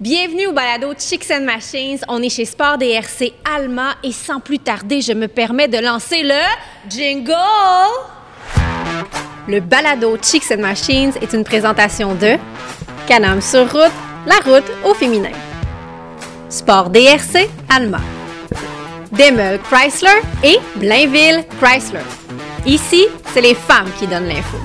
Bienvenue au balado Chicks and Machines. On est chez Sport DRC Alma et sans plus tarder, je me permets de lancer le jingle. Le balado Chicks and Machines est une présentation de Canam sur route, la route au féminin. Sport DRC Alma. Demel Chrysler et Blainville Chrysler. Ici, c'est les femmes qui donnent l'info.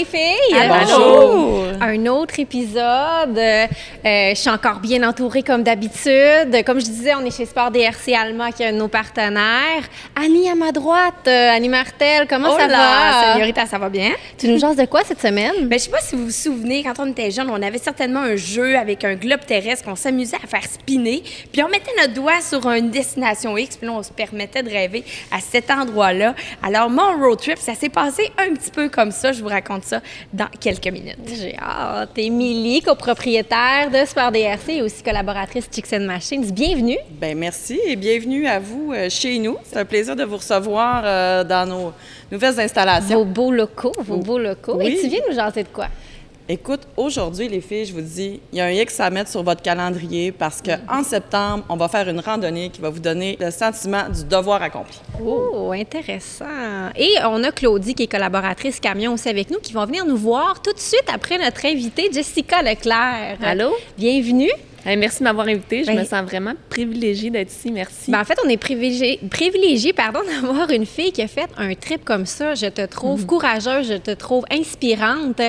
Yeah! Allô les filles! Allô! Un autre épisode. Euh, euh, je suis encore bien entourée comme d'habitude. Comme je disais, on est chez Sport DRC Alma qui est un de nos partenaires. Annie à ma droite, euh, Annie Martel, comment Oh ça là, va? Señorita, ça va bien? Tu nous jases de quoi cette semaine? Ben, je sais pas si vous vous souvenez, quand on était jeune, on avait certainement un jeu avec un globe terrestre qu'on s'amusait à faire spinner, puis on mettait notre doigt sur une destination X, puis là, on se permettait de rêver à cet endroit-là. Alors, mon road trip, ça s'est passé un petit peu comme ça. Je vous raconte ça dans quelques minutes. J'ai hâte. Émilie, copropriétaire de Sport DRC et aussi collaboratrice Chicks Machines. Bienvenue. Ben merci et bienvenue à vous euh, chez nous. C'est un plaisir de vous recevoir euh, dans nos nouvelles installations. Vos beaux locaux, vos beaux locaux. Oui. Et tu viens nous jaser de quoi? Écoute, aujourd'hui, les filles, je vous dis, il y a un X à mettre sur votre calendrier parce qu'en septembre, on va faire une randonnée qui va vous donner le sentiment du devoir accompli. Oh, intéressant. Et on a Claudie, qui est collaboratrice camion aussi avec nous, qui va venir nous voir tout de suite après notre invitée, Jessica Leclerc. Allô? Bienvenue. Hey, merci de m'avoir invitée. Je Ben- me sens vraiment privilégiée d'être ici. Merci. Ben, en fait, on est privilégié, privilégié pardon, d'avoir une fille qui a fait un trip comme ça. Je te trouve courageuse, je te trouve inspirante.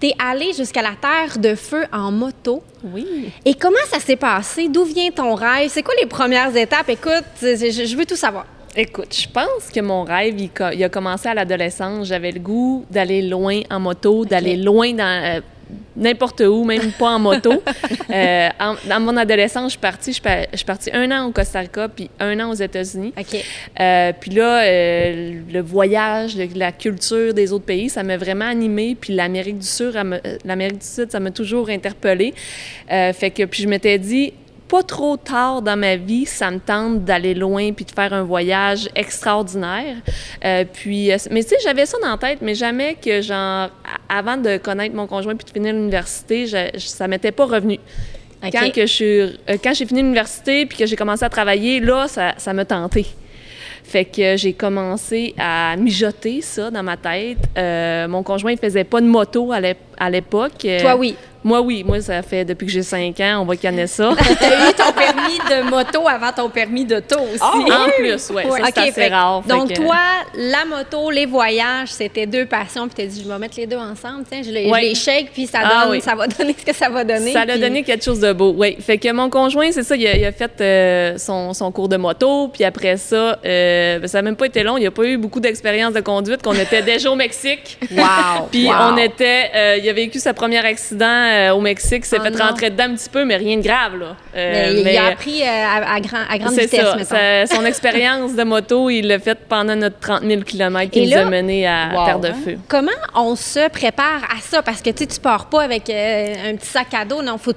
Tu es allée jusqu'à la Terre de Feu en moto. oui. Et comment ça s'est passé? D'où vient ton rêve? C'est quoi les premières étapes? Écoute, je, veux tout savoir. Écoute, je pense que mon rêve, il a commencé à l'adolescence. J'avais le goût d'aller loin en moto, d'aller loin dans euh, n'importe où, même pas en moto. Euh, en- dans mon adolescence, je suis partie, je suis pa- je suis partie un an au Costa Rica, puis un an aux États-Unis. Euh, puis là, euh, le voyage, le- la culture des autres pays, ça m'a vraiment animée. Puis l'Amérique du Sud, l'Amérique du Sud, ça m'a toujours interpellée. Fait que puis je m'étais dit, pas trop tard dans ma vie, ça me tente d'aller loin puis de faire un voyage extraordinaire. Euh, puis, euh, mais tu sais, j'avais ça dans la tête, mais jamais que genre, avant de connaître mon conjoint puis de finir l'université, ça m'était pas revenu. Quand, que je suis, euh, quand j'ai fini l'université puis que j'ai commencé à travailler, là, ça, ça m'a tenté. Fait que j'ai commencé à mijoter ça dans ma tête. Euh, mon conjoint ne faisait pas de moto à à l'époque. Euh, Toi, oui. Moi, oui. Moi, ça fait depuis que j'ai 5 ans, on va canner ça. T'as eu ton permis de moto avant ton permis d'auto aussi. en plus, ouais, Ouais. ça, assez fait rare. Fait Donc, que- toi, la moto, les voyages, c'était deux passions. Puis, tu as dit, je vais mettre les deux ensemble. Tiens, je les, Ouais. je les shake, puis ça, Ah donne, oui. ça va donner ce que ça va donner. Ça a donné quelque chose de beau, oui. Fait que mon conjoint, c'est ça, il a, il a fait euh, son, son cours de moto, puis après ça, euh, ben, ça n'a même pas été long, il n'a pas eu beaucoup d'expérience de conduite, qu'on était déjà au Mexique. Wow! Puis Wow. on était, euh, il a vécu sa premier accident euh, au Mexique, s'est Oh fait non. rentrer dedans un petit peu, mais rien de grave, là. Euh, Mais, il a appris euh, à, à grand- à grande c'est vitesse, ça, son expérience de moto, il l'a fait pendant notre 30 000 km qui nous a menés à Wow. Terre de Feu. Comment on se prépare à ça? Parce que tu tu pars pas avec un petit sac à dos. Non, faut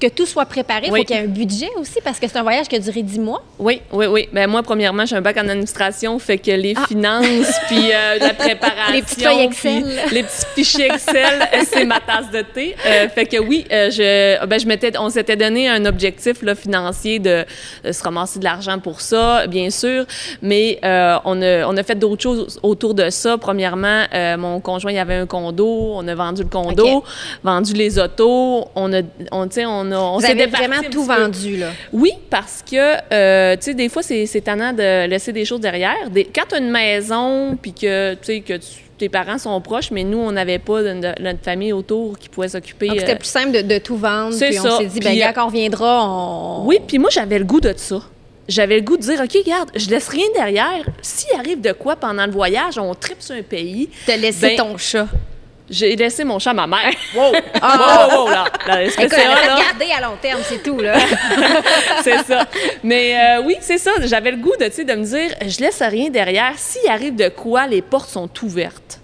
que tout soit préparé. Il Oui. faut qu'il y ait un budget aussi parce que c'est un voyage qui a duré 10 mois. Oui, oui, oui. Ben moi, premièrement, j'ai un bac en administration, fait que les finances, puis euh, la préparation, Ah. Les petites feuilles Excel. puis les petits fichiers Excel, c'est ma tasse de thé. Euh, fait que oui, euh, je, ben, je m'étais, on s'était donné un objectif là, financier de, de se ramasser de l'argent pour ça, bien sûr, mais on, a, on a fait d'autres choses autour de ça. Premièrement, mon conjoint, il avait un condo, on a vendu le condo, vendu les autos, on a, on, sais, on a, on Vous s'est avez vraiment tout vendu, là. Oui, parce que, euh, tu sais, des fois, c'est tannant de laisser des choses derrière. Des- quand tu as une maison, puis que, tu sais, que tu- tes parents sont proches, mais nous, on n'avait pas de, de- notre famille autour qui pouvait s'occuper. Donc, c'était euh, plus simple de, de tout vendre. c'est Puis on ça. s'est dit, ben, gars, euh, quand on reviendra, on. Oui, puis moi, j'avais le goût de ça. J'avais le goût de dire, OK, regarde, je laisse rien derrière. S'il arrive de quoi pendant le voyage, on tripe sur un pays. Te laisser Ben, ton chat. J'ai laissé mon chat à ma mère. Wow! wow, wow, là. là, Écoute, là, garder à long terme, c'est tout, là. c'est ça. Mais euh, oui, c'est ça. J'avais le goût de, tu sais, de me dire, je laisse rien derrière. S'il arrive de quoi, les portes sont ouvertes.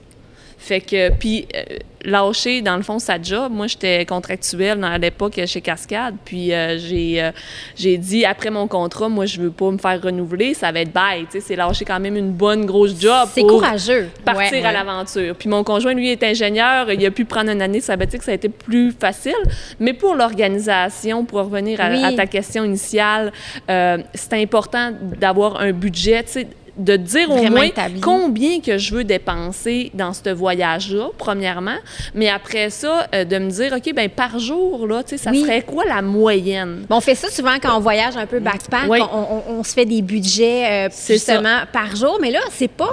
Fait que, puis, euh, lâcher, dans le fond, sa job. Moi, j'étais contractuelle à l'époque chez Cascade. Puis, euh, j'ai, euh, j'ai dit, après mon contrat, moi, je veux pas me faire renouveler. Ça va être bye. C'est lâcher quand même une bonne grosse job. C'est pour courageux. Partir Ouais. à l'aventure. Puis mon conjoint, lui, est ingénieur. Il a pu prendre une année sabbatique. Ça a été plus facile. Mais pour l'organisation, pour revenir à, Oui. à ta question initiale, c'est important d'avoir un budget, tu sais, de dire au moins établi. combien que je veux dépenser dans ce voyage-là, premièrement. Mais après ça, euh, de me dire, OK, ben par jour, là, tu sais, ça Oui. serait quoi la moyenne? Bon, on fait ça souvent quand on voyage un peu backpack. Oui. On, on- on se fait des budgets euh, justement par jour, mais là, c'est pas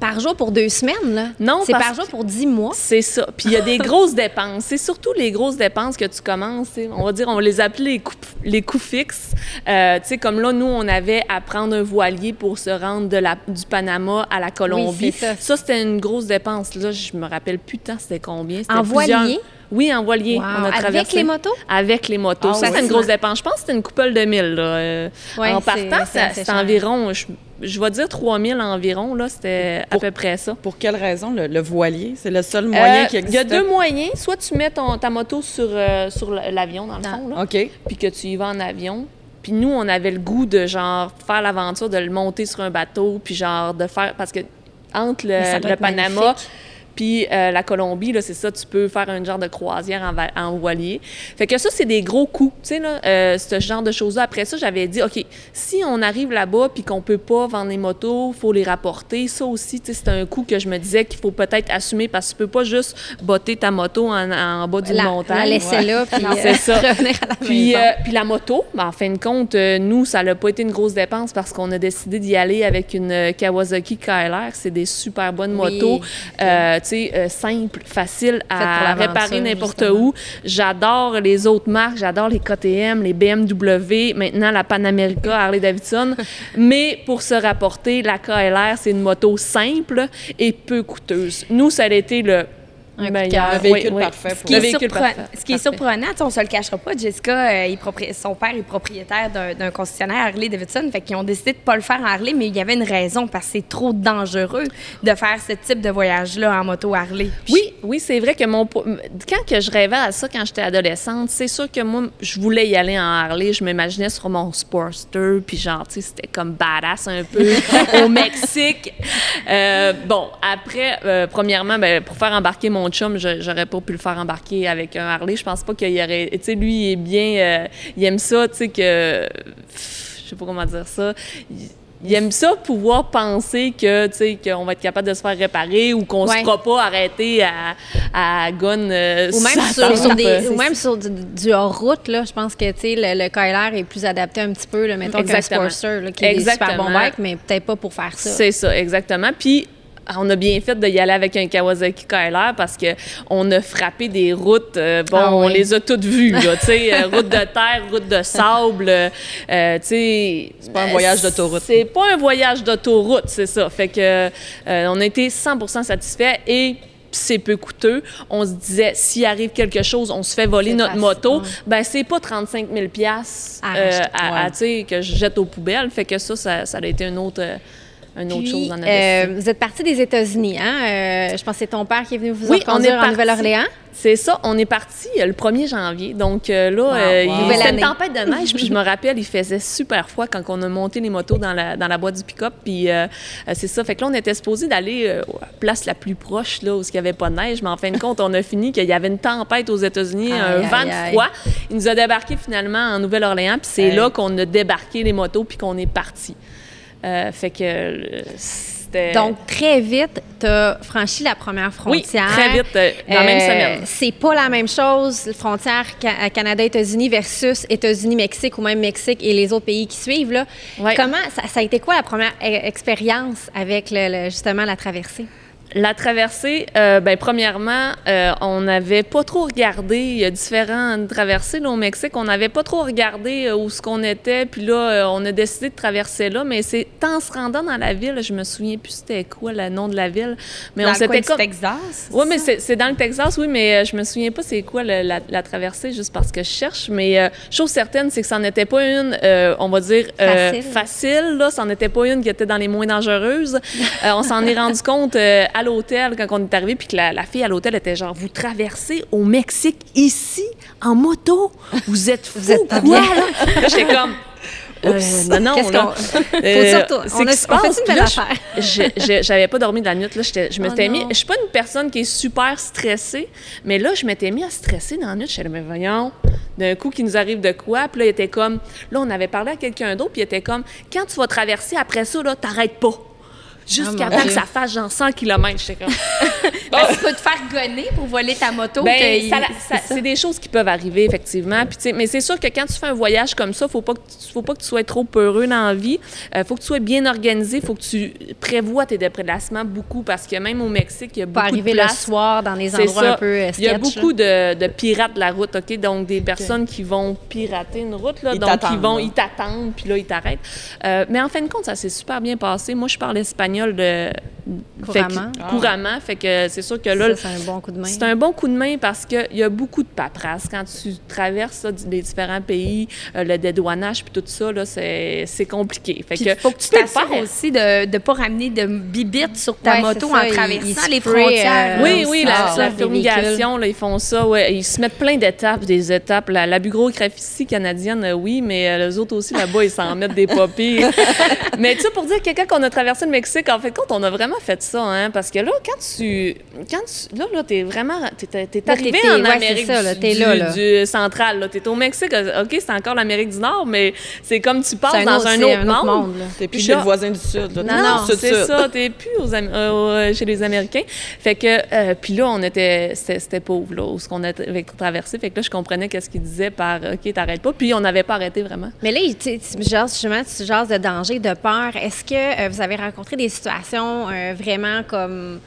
par jour pour deux semaines. Là? Non, c'est par jour pour dix mois? C'est ça. Puis il y a des grosses dépenses. C'est surtout les grosses dépenses que tu commences. On va dire, on va les appeler les coûts, les coûts fixes. Euh, tu sais, comme là, nous, on avait à prendre un voilier pour se rendre de la, du Panama à la Colombie. ça. c'était une grosse dépense. Là, je me rappelle plus tant c'était combien. En plusieurs- voilier? Oui, en voilier. Wow. On a Avec les motos? Avec les motos. Ah ça, oui. c'est une grosse dépense. Je pense que c'était une couple de mille. Là. Euh, Ouais, en partant, c'est environ, je, je vais dire 3000 environ. là. C'était à peu près ça. Pour quelle raison le, le voilier? C'est le seul moyen Euh, qui Il y existe? a deux moyens. Soit tu mets ton, ta moto sur, euh, sur l'avion, dans le Dans- fond, là, OK. puis que tu y vas en avion. Puis nous, on avait le goût de, genre, faire l'aventure, de le monter sur un bateau, puis genre, de faire... Parce que entre le, Panama magnifique. Puis euh, la Colombie, là, c'est ça, tu peux faire un genre de croisière en, voilier. Fait que ça, c'est des gros coûts, tu sais, là, euh, ce genre de choses-là. Après ça, j'avais dit, OK, si on arrive là-bas puis qu'on peut pas vendre les motos, faut les rapporter. Ça aussi, tu sais, c'est un coût que je me disais qu'il faut peut-être assumer parce que tu peux pas juste botter ta moto en, en bas d'une montagne. la laisser là, puis euh, c'est ça. revenir à la Puis, euh, puis la moto, ben, en fin de compte, nous, ça n'a pas été une grosse dépense parce qu'on a décidé d'y aller avec une Kawasaki KLR. C'est des super bonnes Oui. motos, euh, euh, simples, faciles pour à réparer n'importe où. J'adore les autres marques, j'adore les KTM, les BMW, maintenant la Panamerica, Harley-Davidson. Mais pour se rapporter, la KLR, c'est une moto simple et peu coûteuse. Nous, ça a été le Un coup de meilleur. cœur. Le véhicule Oui, parfait Ce pour qui, Le est véhicule surpre- parfait. ce qui est surprenant, on se le cachera pas, Jessica, euh, il son père est propriétaire d'un- concessionnaire Harley-Davidson, fait qu'ils ont décidé de pas le faire en Harley, mais il y avait une raison, parce que c'est trop dangereux de faire ce type de voyage-là en moto Harley. Oui, oui, c'est vrai que mon quand que je rêvais à ça quand j'étais adolescente, c'est sûr que moi je voulais y aller en Harley, je m'imaginais sur mon Sportster puis genre tu sais c'était comme badass un peu au Mexique. Euh, bon, après euh, premièrement ben, pour faire embarquer mon chum, je- j'aurais pas pu le faire embarquer avec un Harley, je pense pas qu'il y aurait tu sais lui il est bien euh, il aime ça, tu sais que pff, je sais pas comment dire ça. Il- il aime ça pouvoir penser que tu sais qu'on va être capable de se faire réparer ou qu'on Ouais. se fera pas arrêter à, à gun euh, Ou même sur, des, ou même sur du, du hors-route, là, je pense que tu sais, le, le KLR est plus adapté un petit peu, là, mettons qu'un. Sportster, là, qui est des super Exactement. bons bikes, mais peut-être pas pour faire ça. C'est ça, exactement. Puis on a bien fait d'y aller avec un Kawasaki KLR parce que on a frappé des routes. euh, bon, Ah on les a toutes vues, là, tu sais, euh, route de terre, route de sable. euh, tu sais, c'est pas un voyage d'autoroute. C'est pas un voyage d'autoroute, c'est ça. Fait que euh, on a été 100% satisfaits et c'est peu coûteux. On se disait, s'il arrive quelque chose, on se fait voler notre facile, moto, ouais. ben c'est pas 35 000 piastres, À euh, racheter, à- à, ouais. tu sais, que je jette aux poubelles. Fait que ça, ça, ça a été une autre, une autre Puis, chose dans notre euh, vous êtes parti des États-Unis, hein? Euh, je pense que c'est ton père qui est venu vous Oui, on est en. Nouvelle-Orléans. C'est ça, on est parti euh, le 1er janvier. Donc là, il- Nouvelle c'était année. une tempête de neige. puis je me rappelle, il faisait super froid quand on a monté les motos dans la, dans la boîte du pick-up. Puis euh, c'est ça. Fait que là, on était supposé d'aller à la place la plus proche, là, où il n'y avait pas de neige. Mais en fin de compte, on a fini qu'il y avait une tempête aux États-Unis, un vent de froid. Il nous a débarqué finalement en Nouvelle-Orléans. Puis c'est là qu'on a débarqué les motos puis qu'on est parti. Euh, fait que euh, c'était... Donc, très vite, tu as franchi la première oui, frontière. très vite, euh, dans la même semaine. C'est pas la même chose, frontière ca- Canada-États-Unis versus États-Unis-Mexique ou même Mexique et les autres pays qui suivent. Là. Ouais. Comment ça, ça a été quoi la première e- expérience avec le- le- justement la traversée? La traversée, euh, ben, premièrement, euh, on n'avait pas trop regardé. Il y a différentes traversées là, au Mexique. On n'avait pas trop regardé euh, où ce qu'on était. Puis là, on a décidé de traverser là. Mais c'est en se rendant dans la ville, je me souviens plus c'était quoi le nom de la ville. Mais Dans on s'était comme. Texas. Oui, mais c'est dans le Texas, oui, mais je me souviens pas c'est quoi le- la, la traversée, juste parce que je cherche. Mais chose certaine, c'est que ça n'était pas une, on va dire, Facile. facile. Là, ça n'était pas une qui était dans les moins dangereuses. On s'en est rendu compte à l'hôtel, quand on est arrivé, puis que la, la fille à l'hôtel était genre, vous traversez au Mexique ici, en moto? Vous êtes fous, Vous êtes pas quoi, bien. là? Là, j'étais comme... Euh, non, non, Qu'est-ce là. qu'on- Faut Euh, On a- fait une belle là, affaire. je- je- J'avais pas dormi de la nuit. Là, je Oh m'étais mis. non. Je suis pas une personne qui est super stressée, mais là, je m'étais mis à stresser dans la nuit. Je suis mais voyons, d'un coup, qu'il nous arrive de quoi? Puis là, il était comme. Là, on avait parlé à quelqu'un d'autre, puis il était comme, quand tu vas traverser après ça, là, t'arrêtes pas. Jusqu'à mon temps que ça fasse genre 100 km. J'étais comme. Parce qu'il faut te faire gonner pour voler ta moto. Ben, que- ça- ça- c'est des choses qui peuvent arriver, effectivement. Puis, tu sais, mais c'est sûr que quand tu fais un voyage comme ça, faut pas que tu, faut pas que tu sois trop peureux dans la vie. Euh, faut que tu sois bien organisé. faut que tu prévois tes déplacements beaucoup parce que même au Mexique, il y a Pas beaucoup arriver de le places. soir dans des C'est endroits ça. un peu euh, Il y a sketch, beaucoup de, de pirates de la route, OK? Donc, des personnes qui vont pirater une route, là. Ils donc, ils vont, là. ils t'attendent, puis là, ils t'arrêtent. Euh, mais en fin de compte, ça s'est super bien passé. Moi, je parle espagnol de... fait que- Couramment. Fait que c'est sûr que là, c'est un bon coup de main. c'est un bon coup de main parce qu'il y a beaucoup de paperasse. Quand tu traverses ça, les différents pays, euh, le dédouanage puis tout ça, là, c'est, c'est compliqué. Fait que faut que tu t'assures aussi de ne pas ramener de bibites sur ta Ouais, moto ça, en traversant les sprayent, frontières. euh, Oui, oui, la, la- fumigation, là, ils font ça. Ouais. Ils se mettent plein d'étapes, des étapes. La, la bureaucratie canadienne, euh, oui, mais euh, les autres aussi là-bas, ils s'en mettent des papiers. mais tu sais, pour dire quelqu'un qu'on a traversé le Mexique, en fait, compte, on a vraiment fait ça, hein, parce que là, quand tu, quand tu, là, là, t'es vraiment, t'es, t'es- arrivé en ouais, Amérique c'est ça, là, du, là, là. du central, là, t'es au Mexique, ok, c'est encore l'Amérique du Nord, mais c'est comme tu passes dans autre- un autre, monde. là. T'es plus Puis chez là- le voisin du Sud. là. Non, non, c'est Sud. ça. T'es plus aux Am- euh, chez les Américains. Fait que, euh, puis là, on était, c'était c'était pauvre, là, où ce qu'on a tra- avec- traversé. Fait que là, je comprenais qu'est-ce qu'il disait par, OK, t'arrêtes pas. Puis on n'avait pas arrêté vraiment. Mais là, tu jases justement, tu jases de danger, de peur. Est-ce que euh, vous avez rencontré des situations euh, vraiment comme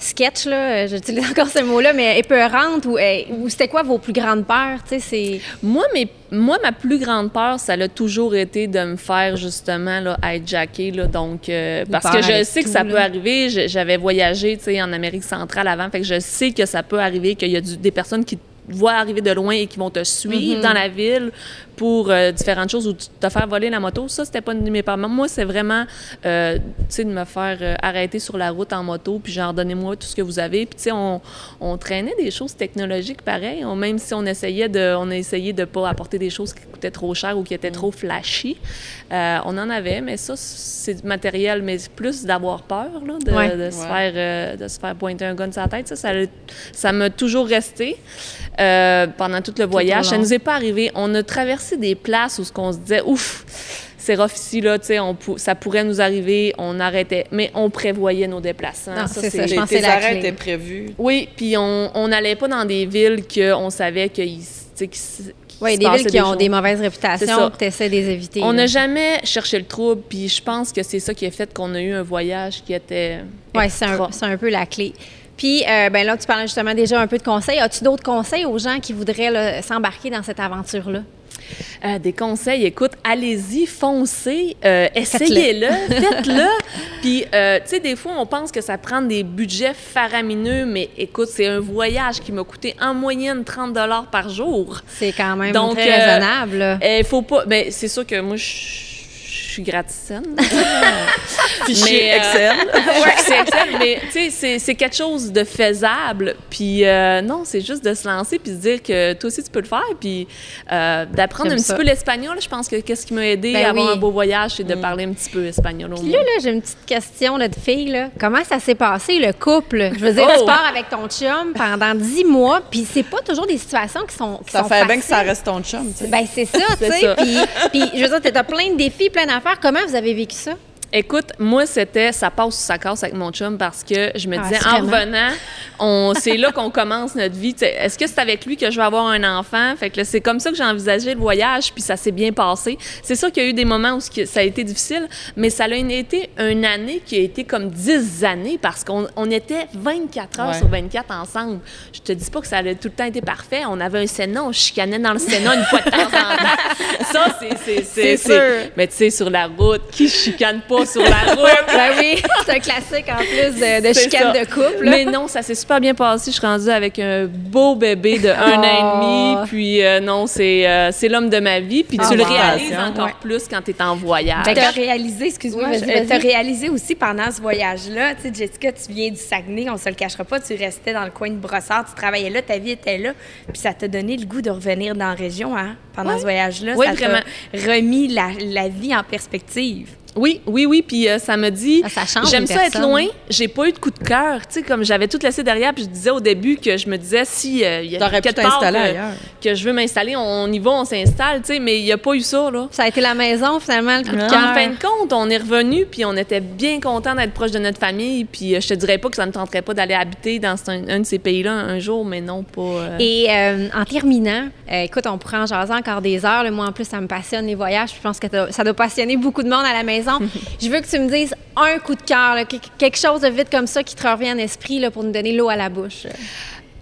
sketch, là, euh, j'utilise encore ce mot-là, mais épeurantes, ou, ou c'était quoi vos plus grandes peurs? Tu sais, c'est... Moi, mes, moi, ma plus grande peur, ça a toujours été de me faire justement là, hijacker. Là, donc, euh, parce que je sais que ça là. peut arriver. J'avais voyagé tu sais, en Amérique centrale avant. Fait que je sais que ça peut arriver, qu'il y a du- des personnes qui te voient arriver de loin et qui vont te suivre Mhm. dans la ville pour euh, différentes choses ou te faire voler la moto. Ça, c'était pas une de mes peurs. Moi, c'est vraiment, euh, tu sais, de me faire euh, arrêter sur la route en moto, puis genre, donnez-moi tout ce que vous avez. Puis, tu sais, on, on traînait des choses technologiques pareil. On- même si on essayait de, on a essayé de pas apporter des choses qui coûtaient trop cher ou qui étaient trop flashy. On en avait, mais ça, c'est du matériel, mais plus d'avoir peur, là, de, Ouais. de se Ouais. faire, de se faire pointer un gun sur la tête. Ça, ça, ça m'a toujours resté pendant tout le voyage. Ça long. nous est pas arrivé. On a traversé des places où ce qu'on se disait, ouf, c'est rough ici, là, tu sais, ça pourrait nous arriver, on arrêtait, mais on prévoyait nos déplacements. Non, c'est ça, je pense arrêts étaient prévus. Oui, puis on n'allait pas dans des villes qu'on savait qu'il s- tu sais, qu'il s- qu'il Oui, des villes qui ont choses. des mauvaises C'est réputations, ça. tu essaies de les éviter. On n'a jamais cherché le trouble, puis je pense que c'est ça qui a fait qu'on a eu un voyage qui était. Oui, c'est un, un peu la clé. Puis, euh, ben là, tu parlais justement déjà un peu de conseils. As-tu d'autres conseils aux gens qui voudraient s'embarquer dans cette aventure-là? Euh, des conseils, écoute, allez-y, foncez, euh, essayez-le, faites-le. Puis, euh, tu sais, des fois, on pense que ça prend des budgets faramineux, mais écoute, c'est un voyage qui m'a coûté en moyenne 30 par jour. C'est quand même Donc, très raisonnable. Il faut pas. Ben, c'est sûr que moi, je suis graticienne. Fichier Mais, euh, Excel. Ouais, c'est Excel, mais tu sais, c'est- c'est quelque chose de faisable. Puis euh, non, c'est juste de se lancer puis se dire que toi aussi tu peux le faire. Puis euh, d'apprendre un petit peu l'espagnol. Je pense que qu'est-ce qui m'a aidé Ben à avoir oui. un beau voyage, c'est de parler un petit peu espagnol au Puis moins. là, là j'ai une petite question là, de fille. Là. Comment ça s'est passé, le couple? Je veux dire, Oh! tu pars avec ton chum pendant dix mois, puis c'est pas toujours des situations qui sont qui Ça sont fait bien que ça reste ton chum, tu sais. Ben, c'est ça, tu sais. puis, je veux dire, t'as plein de défis, plein d'affaires. Comment vous avez vécu ça? Écoute, moi, c'était ça passe ou ça casse avec mon chum parce que je me Ah, disais, en revenant, on, c'est là qu'on commence notre vie. Est-ce que c'est avec lui que je vais avoir un enfant? Fait que là, c'est comme ça que j'ai envisagé le voyage, puis ça s'est bien passé. C'est sûr qu'il y a eu des moments où ça a été difficile, mais ça a été une année qui a été comme 10 années parce qu'on on était 24 heures Ouais. sur 24 ensemble. Je te dis pas que ça a tout le temps été parfait. On avait un Sénat, on chicanait dans le Sénat une fois de temps en temps. Ça, c'est- c'est... C'est c'est- sûr. mais tu sais, sur la route, qui chicane pas? Pas sur la route. Ben oui, c'est un classique en plus de, de chicane ça. de couple. là. Mais non, ça s'est super bien passé. Je suis rendue avec un beau bébé de un an et Oh. demi. Puis euh, non, c'est euh, c'est l'homme de ma vie. Puis tu le wow. réalises Ouais. encore plus quand tu es en voyage. Ben, t'as réalisé, excuse-moi, t'as vas-y. réalisé aussi pendant ce voyage-là, tu sais, Jessica, tu viens du Saguenay, on se le cachera pas, tu restais dans le coin de Brossard, tu travaillais là, ta vie était là, puis ça t'a donné le goût de revenir dans la région, hein, pendant ce voyage-là. Oui, ça vraiment. t'a remis la, la vie en perspective. Oui, oui, oui. Puis euh, ça me dit, Ah, ça change j'aime ça être loin. J'ai pas eu de coup de cœur. Tu sais, comme j'avais tout laissé derrière. Puis je disais au début que je me disais, si euh, il y a quelque part que, ailleurs. que je veux m'installer, on y va, on s'installe. Tu sais, mais il y a pas eu ça là. Ça a été la maison, finalement, le coup de En cœur. fin de compte, on est revenu puis on était bien content d'être proche de notre famille. Puis euh, je te dirais pas que ça ne tenterait pas d'aller habiter dans un, un de ces pays-là un jour, mais non pas. euh, Et en terminant, écoute, on pourrait en jaser encore des heures. là. Moi, en plus, ça me passionne les voyages. Je pense que ça doit passionner beaucoup de monde à la maison. Je veux que tu me dises un coup de cœur, là, que- quelque chose de vite comme ça qui te revient en esprit là, pour nous donner l'eau à la bouche.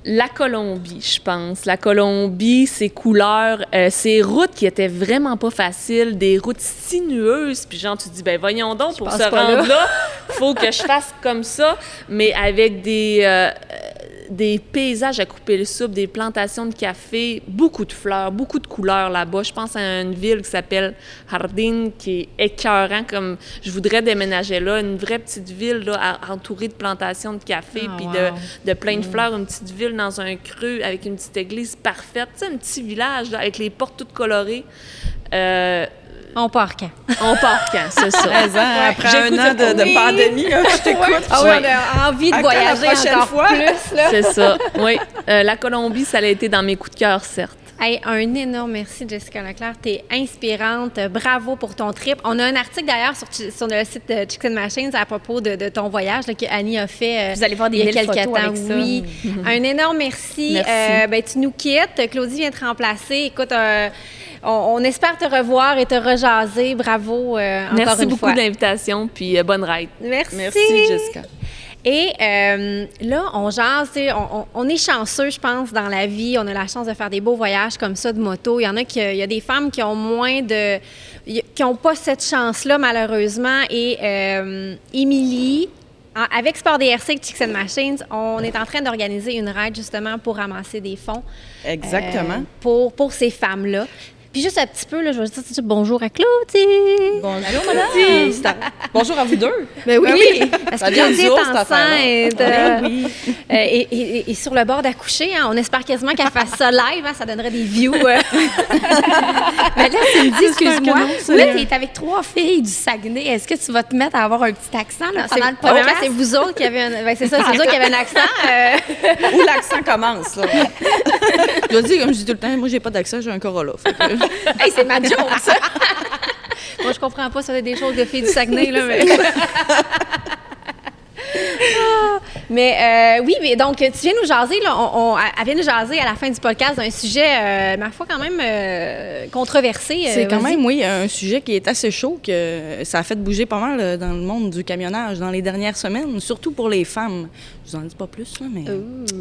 La Colombie, je pense. La Colombie, ses couleurs, euh, ses routes qui étaient vraiment pas faciles, des routes sinueuses. Puis genre, tu te dis, ben voyons donc, pour se rendre là, faut que je fasse comme ça, mais avec des, euh, des paysages à couper le soupe, des plantations de café, beaucoup de fleurs, beaucoup de couleurs là-bas. Je pense à une ville qui s'appelle Hardin, qui est écœurant, comme je voudrais déménager là, une vraie petite ville là, entourée de plantations de café, Ah, puis wow. de, de plein de fleurs, une petite ville dans un creux avec une petite église parfaite, tu sais, un petit village là, avec les portes toutes colorées. Euh, On part quand? on part quand, c'est ça. 13 ans, après J'écoute un an de, de oui. pandémie, là, je t'écoute. Ah oui, Ouais. on a envie de voyager prochaine encore fois? plus. C'est ça, oui. Euh, la Colombie, ça a été dans mes coups de cœur, certes. Hey, un énorme merci, Jessica Leclerc. Tu es inspirante. Bravo pour ton trip. On a un article d'ailleurs sur, le site de Chicks and Machines à propos de, de ton voyage là, que Annie a fait. euh, Vous allez voir des il y a quelques photos temps. avec ça. Oui. un énorme merci. Merci. Euh, ben, tu nous quittes. Claudie vient te remplacer. Écoute, euh, on, on espère te revoir et te rejaser. Bravo euh, encore Merci une beaucoup fois. de l'invitation, puis euh, bonne ride. Merci. Merci, Jessica. Et euh, là, on jase, on, on- on est chanceux, je pense, dans la vie. On a la chance de faire des beaux voyages comme ça de moto. Il y en a qui, il y a des femmes qui ont moins de, qui ont pas cette chance-là malheureusement. Et euh, Émilie, avec Sport DRC et Chicks and Machines, on est en train d'organiser une ride justement pour ramasser des fonds. Exactement. euh, pour, pour ces femmes-là. Puis juste un petit peu, là, je vais dire bonjour à Claudie. Bonjour, madame. Bonjour à vous deux. Ben oui, parce Ça que vient Claudie du est haut, cette affaire-là. enceinte. euh, euh, et, et- et sur le bord d'accoucher, hein, on espère quasiment qu'elle fasse ça live, hein, ça donnerait des views. euh. Mais là, tu me dis, excuse-moi, là, tu es avec trois filles du Saguenay. Est-ce que tu vas te mettre à avoir un petit accent là, C'est- pendant le podcast? c'est vous autres qui avez un, ben, c'est ça, c'est vous autres qui avez un accent. euh. Où l'accent commence, là? Je dois dire, comme je dis tout le temps, moi, j'ai pas d'accent, j'ai un Corolla. Hey, c'est ma joke, ça! Moi, je comprends pas, ça c'est des choses de filles du Saguenay, là, mais... Ah, mais euh, oui, mais donc, tu viens nous jaser, là, on, on- elle vient nous jaser à la fin du podcast d'un sujet, euh, ma foi, quand même euh, controversé. euh, C'est quand même, oui, un sujet qui est assez chaud, que ça a fait bouger pas mal dans le monde du camionnage dans les dernières semaines, surtout pour les femmes. Je vous en dis pas plus, là, mais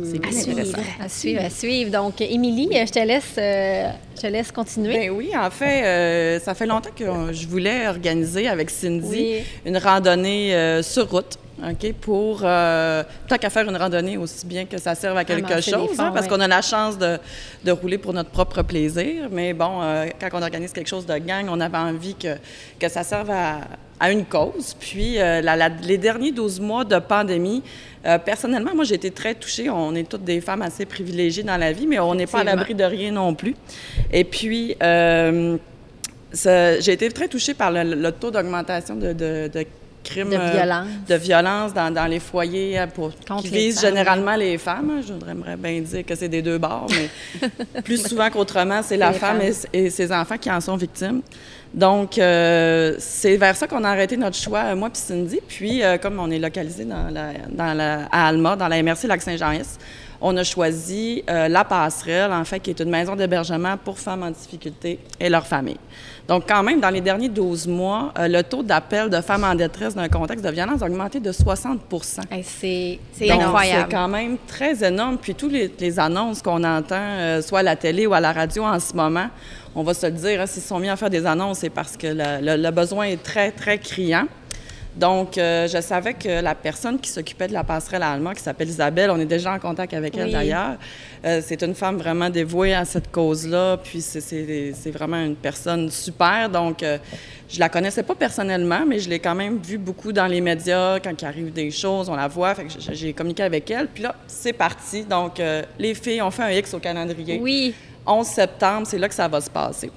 c'est bien À suivre, intéressant. à suivre, à suivre. Donc, Émilie, je te laisse, euh, je te laisse continuer. Ben oui, en fait, euh, ça fait longtemps que je voulais organiser avec Cindy Oui. une randonnée euh, sur route. OK, pour euh, tant qu'à faire une randonnée aussi bien que ça serve à quelque chose, fonds, hein, parce ouais. qu'on a la chance de, de rouler pour notre propre plaisir. Mais bon, euh, quand on organise quelque chose de gang, on avait envie que, que ça serve à, à une cause. Puis euh, la- la- les derniers 12 mois de pandémie, euh, personnellement, moi j'ai été très touchée. On est toutes des femmes assez privilégiées dans la vie, mais on n'est pas à l'abri de rien non plus. Et puis euh, j'ai été très touchée par le, le taux d'augmentation de, de- de crimes. De euh, violence. de violence dans, dans les foyers euh, pour, Contre qui visent femmes, généralement les femmes. hein. Je voudrais bien dire que c'est des deux bords, mais plus souvent qu'autrement, c'est la femme et, ses enfants qui en sont victimes. Donc, euh, c'est vers ça qu'on a arrêté notre choix, moi puis Cindy. Puis, euh, comme on est localisé dans la, dans la, à Alma, dans la MRC Lac-Saint-Jean-Est, on a choisi euh, La Passerelle, en fait, qui est une maison d'hébergement pour femmes en difficulté et leurs familles. Donc, quand même, dans les derniers 12 mois, euh, le taux d'appel de femmes en détresse dans un contexte de violence a augmenté de 60 Hey, c'est incroyable. C'est quand même très énorme. Puis tous les, les annonces qu'on entend, euh, soit à la télé ou à la radio en ce moment, on va se le dire, hein, s'ils sont mis à faire des annonces, c'est parce que le, le- le besoin est très, très criant. Donc, euh, je savais que la personne qui s'occupait de la passerelle à qui s'appelle Isabelle, on est déjà en contact avec elle d'ailleurs, euh, c'est une femme vraiment dévouée à cette cause-là, puis c'est- vraiment une personne super. Donc, euh, je la connaissais pas personnellement, mais je l'ai quand même vue beaucoup dans les médias, quand il arrive des choses, on la voit, fait que j'ai- j'ai communiqué avec elle. Puis là, c'est parti. Donc, euh, les filles ont fait un X au calendrier. Oui. 11 septembre, c'est là que ça va se passer.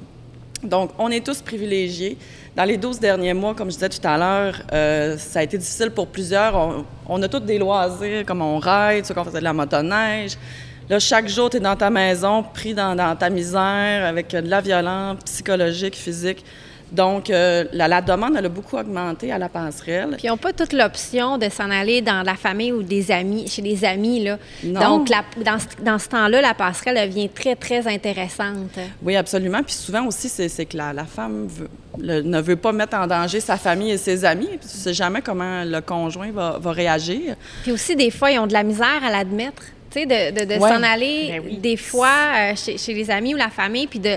Donc, on est tous privilégiés. Dans les 12 derniers mois, comme je disais tout à l'heure, euh, ça a été difficile pour plusieurs. On, a tous des loisirs, comme on ride, ceux qu'on faisait de la motoneige. Là, chaque jour, tu es dans ta maison, pris dans, dans ta misère, avec de la violence psychologique, physique. Donc, euh, la, la demande, elle a beaucoup augmenté à la passerelle. Puis ils n'ont pas toute l'option de s'en aller dans la famille ou des amis, chez des amis. Là. Non. Donc, la- dans, ce- dans ce temps-là, la passerelle devient très, très intéressante. Oui, absolument. Puis souvent aussi, c'est c'est que la, la femme veut- le- ne veut pas mettre en danger sa famille et ses amis. Puis tu sais jamais comment le conjoint va, va réagir. Puis aussi, des fois, ils ont de la misère à l'admettre. Tu sais, de, de, de Ouais. s'en aller Ben oui. des fois euh, chez, chez les amis ou la famille, puis de-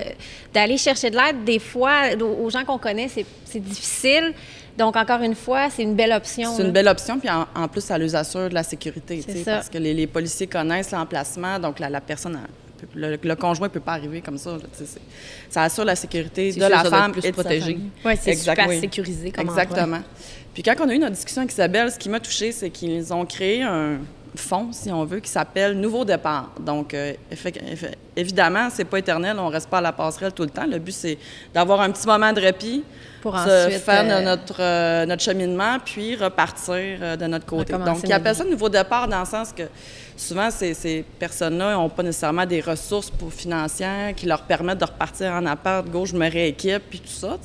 d'aller chercher de l'aide, des fois, aux aux gens qu'on connaît, c'est difficile. Donc, encore une fois, c'est une belle option. C'est une belle option. Puis en, en plus, ça les assure de la sécurité. Ça. Parce que les, les policiers connaissent l'emplacement. Donc la, la personne, le, le conjoint ne peut pas arriver comme ça. là, ça assure la sécurité de sûr, la femme plus et de sa protégé. famille. Oui, c'est Exact, super oui. sécurisé comme endroit. Exactement. Puis quand on a eu notre discussion avec Isabelle, ce qui m'a touchée, c'est qu'ils ont créé un fonds, si on veut, qui s'appelle Nouveau départ. Donc, euh, évidemment, c'est pas éternel, on reste pas à la passerelle tout le temps. Le but, c'est d'avoir un petit moment de répit, Pour se ensuite, faire euh, notre, euh, notre cheminement, puis repartir euh, de notre côté. Donc, appellent vie. ça Nouveau départ dans le sens que souvent, ces, ces personnes-là n'ont pas nécessairement des ressources pour financières qui leur permettent de repartir en appart, go, je me rééquipe, puis tout ça.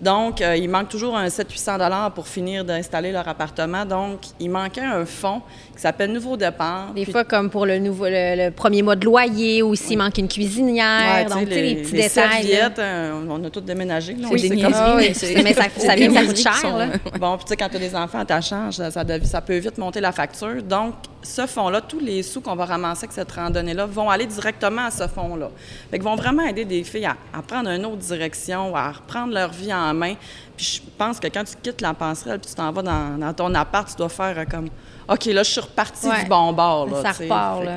Donc, il manque toujours un 700-800 pour finir d'installer leur appartement. Donc, il manquait un fonds qui s'appelle Nouveau départ. Des Puis- fois, comme pour le, nouveau, le, le premier mois de loyer, ou s'il manque une cuisinière. Ouais, donc, tu sais, les, petits les détails. euh, on a tous déménagé. là, Oui, comme- Ah oui, mais ça, ça vient, ça coûte cher. sont, là. euh, Bon, puis tu sais, quand tu as des enfants à ta charge, ça, ça, peut vite monter la facture. Donc, ce fonds-là, tous les sous qu'on va ramasser avec cette randonnée-là vont aller directement à ce fonds-là. Fait qu'ils vont vraiment aider des filles à, à prendre une autre direction, à reprendre leur vie en main. Puis je pense que quand tu quittes la passerelle puis tu t'en vas dans, dans ton appart, tu dois faire euh, comme OK, là, je suis repartie Ouais. du bon bord. Là, Ça repart, là.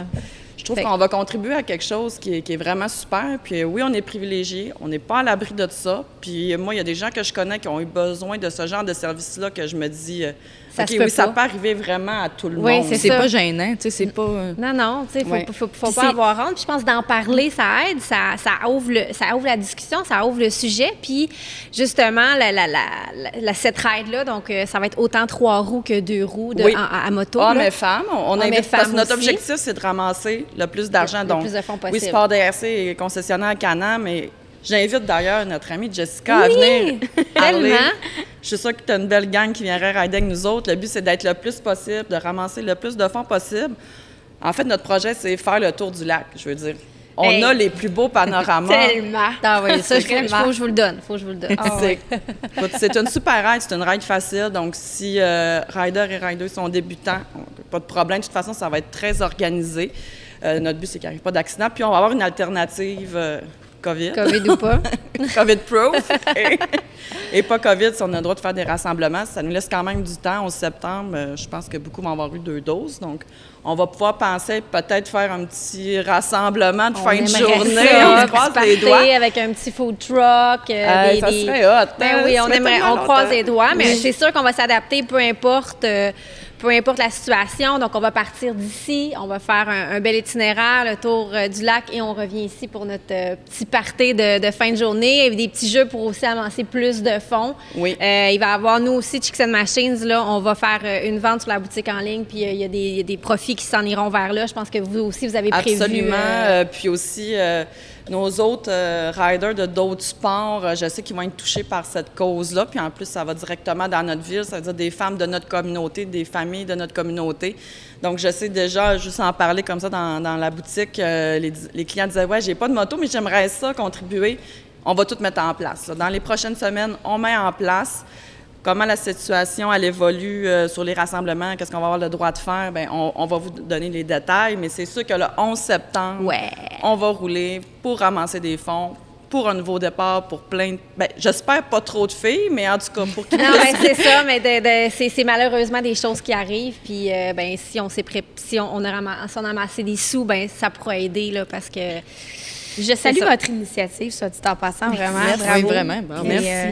Je trouve qu'on va contribuer à quelque chose qui est, qui est vraiment super. Puis euh, oui, on est privilégiés, on n'est pas à l'abri de ça. Puis moi, il y a des gens que je connais qui ont eu besoin de ce genre de service-là que je me dis, euh, Ça se peut oui, ça peut arriver vraiment à tout le Oui, monde. c'est pas gênant, tu sais, c'est pas... euh, Non, non, tu sais, faut, Ouais. faut, pas avoir honte. Puis je pense d'en parler, ça aide, ça, ça, ouvre le, ça ouvre la discussion, ça ouvre le sujet. Puis justement, la, la, la, la- la- cette ride-là, donc euh, ça va être autant trois roues que deux roues de, Oui. en- à, à moto. Hommes et femmes, on, on et invite parce que femmes notre objectif, c'est de ramasser le plus d'argent. Le- plus de fonds oui, possible. Sport DRC est concessionnaire à Canam, mais j'invite d'ailleurs notre amie Jessica à venir parler. tellement. Je suis sûre que tu as une belle gang qui viendrait rider avec nous autres. Le but, c'est d'être le plus possible, de ramasser le plus de fonds possible. En fait, notre projet, c'est faire le tour du lac, je veux dire. On Hey. a les plus beaux panoramas. Tellement. Ah oui, ça, il faut, que je vous le donne. faut que je vous le donne. C'est écoute, c'est une super ride, c'est une ride facile. Donc, si euh, rider et rider sont débutants, pas de problème. De toute façon, ça va être très organisé. Euh, notre but, c'est qu'il n'y arrive pas d'accident. Puis, on va avoir une alternative euh, COVID. COVID ou pas. COVID-proof. et, et pas COVID, si on a le droit de faire des rassemblements. Ça nous laisse quand même du temps. Au septembre, euh, je pense que beaucoup vont avoir eu deux doses. Donc, on va pouvoir penser peut-être faire un petit rassemblement de On fin de journée. ça, on croise les doigts. avec un petit food truck. euh, des- ça serait hot, Ben hein? oui, Ça on aimerait, on croise les doigts, mais Oui. c'est sûr qu'on va s'adapter, peu importe, euh, peu importe la situation. Donc, on va partir d'ici, on va faire un, un bel itinéraire, le tour euh, du lac, et on revient ici pour notre euh, petit party de, de fin de journée, et des petits jeux pour aussi avancer plus de fonds. Oui. Euh, il va y avoir, nous aussi, Chicks and Machines, là, on va faire une vente sur la boutique en ligne, puis il y, a des- il y a des profits qui s'en iront vers là. Je pense que vous aussi, vous avez prévu. Absolument. puis aussi, nos autres euh, riders de d'autres sports, euh, je sais qu'ils vont être touchés par cette cause-là. Puis en plus, ça va directement dans notre ville. Ça veut dire des femmes de notre communauté, des familles de notre communauté. Donc, je sais déjà, juste en parler comme ça dans, dans la boutique, euh, les, clients disaient Ouais, j'ai pas de moto, mais j'aimerais ça contribuer. On va tout mettre en place. Dans les prochaines semaines, on met en place comment la situation elle évolue euh, sur les rassemblements, qu'est-ce qu'on va avoir le droit de faire, ben on, on va vous donner les détails, mais c'est sûr que le 11 septembre, Ouais. on va rouler pour ramasser des fonds pour un nouveau départ, pour plein de... Ben, j'espère pas trop de filles, mais en tout cas, pour qu'ils Non, ben, c'est ça, mais c'est malheureusement des choses qui arrivent. Puis, euh, ben, si on s'est pré- si on, on a rama- si on a amassé des sous, ben, ça pourrait aider, là, parce que. Je salue ça. votre initiative, soit dit en passant, vraiment. Merci. Bravo. Oui, vraiment, bravo. Merci. euh,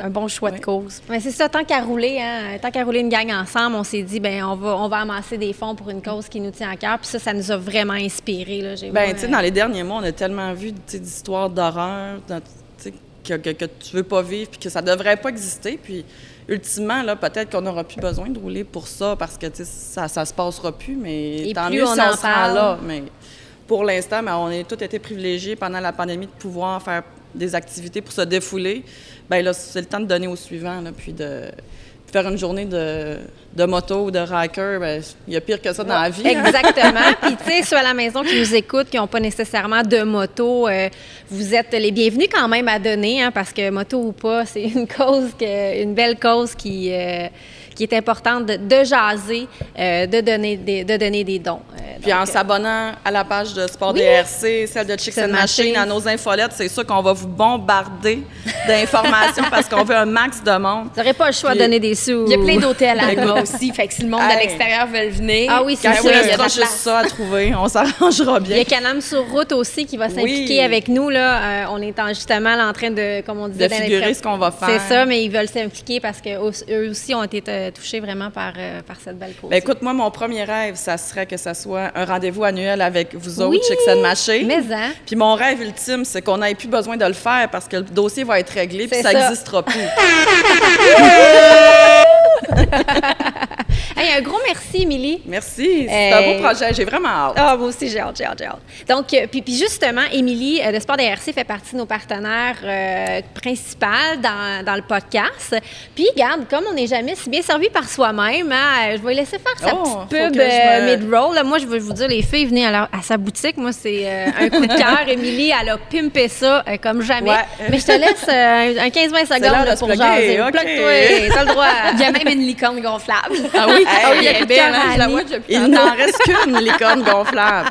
un bon choix de cause. Mais c'est ça, tant qu'à rouler, hein, tant qu'à rouler une gang ensemble, on s'est dit, ben, on va, on va amasser des fonds pour une cause qui nous tient à cœur. Puis ça, ça nous a vraiment inspirés. Là. Ben, tu sais, dans les derniers mois, on a tellement vu d'histoires d'horreur que, que, que tu veux pas vivre puis que ça devrait pas exister. Puis, ultimement, là, peut-être qu'on n'aura plus besoin de rouler pour ça parce que ça, ça se passera plus, mais Et tant plus mieux on si en parle. là. Mais pour l'instant, ben, on a tous été privilégiés pendant la pandémie de pouvoir faire des activités pour se défouler. Ben là, c'est le temps de donner au suivant, là, puis de faire une journée de, de moto ou de racker. Ben, il y a pire que ça dans la vie. hein. Exactement. Puis, tu sais, ceux à la maison qui nous écoutent, qui n'ont pas nécessairement de moto, euh, vous êtes les bienvenus quand même à donner, hein, parce que moto ou pas, c'est une cause, que, une belle cause qui, euh, qui est importante de, de jaser, euh, de, donner des, de donner des dons. Euh, Puis en donc, euh, s'abonnant à la page de Sport Oui. DRC, celle de Chicks and Machine, à nos infolettes, c'est sûr qu'on va vous bombarder d'informations parce qu'on veut un max de monde. vous n'aurez pas le choix Puis- de donner des sous. Il y a plein d'hôtels à Alma aussi, fait que si le monde de Hey. l'extérieur veut venir. Ah oui, c'est sûr, il y a juste ça à trouver, on s'arrangera Il y a bien. Canam sur route aussi qui va s'impliquer Oui. avec nous. Là. Euh, on est en- justement là, en train de, comme on disait, De figurer ce qu'on va faire. C'est ça, mais ils veulent s'impliquer parce qu'eux aussi ont été euh, touchés vraiment par, euh, par cette belle cause. Ben, écoute, moi, mon premier rêve, ça serait que ça soit un rendez-vous annuel avec vous autres, Oui, Chicks and Machine. mais hein. Puis mon rêve ultime, c'est qu'on n'ait plus besoin de le faire parce que le dossier va être réglé puis ça. n'existera plus. Hey, un gros merci, Émilie. Merci. C'est Euh, un beau projet. J'ai vraiment hâte. Ah, moi aussi, j'ai hâte, j'ai hâte, j'ai hâte. Donc, euh, puis, puis justement, Émilie euh, de Sport DRC fait partie de nos partenaires euh, principaux dans, dans le podcast. Puis, regarde, comme on n'est jamais si bien servi par soi-même, hein, je vais laisser faire sa Oh, petite pub euh, me- mid-roll. Moi, je veux vous dire, les filles, venez à, leur- à sa boutique. Moi, c'est euh, un coup de cœur. Émilie, elle a pimpé ça euh, comme jamais. Ouais. Mais je te laisse euh, un 15-20 l'heure secondes de là, pour jaser. ok. Plug-toi, t'as le droit. Il y a même une licorne gonflable. Ah oui? Ah oui, Hey, elle est belle, hein, je la vois depuis Il n'en reste qu'une licorne gonflable.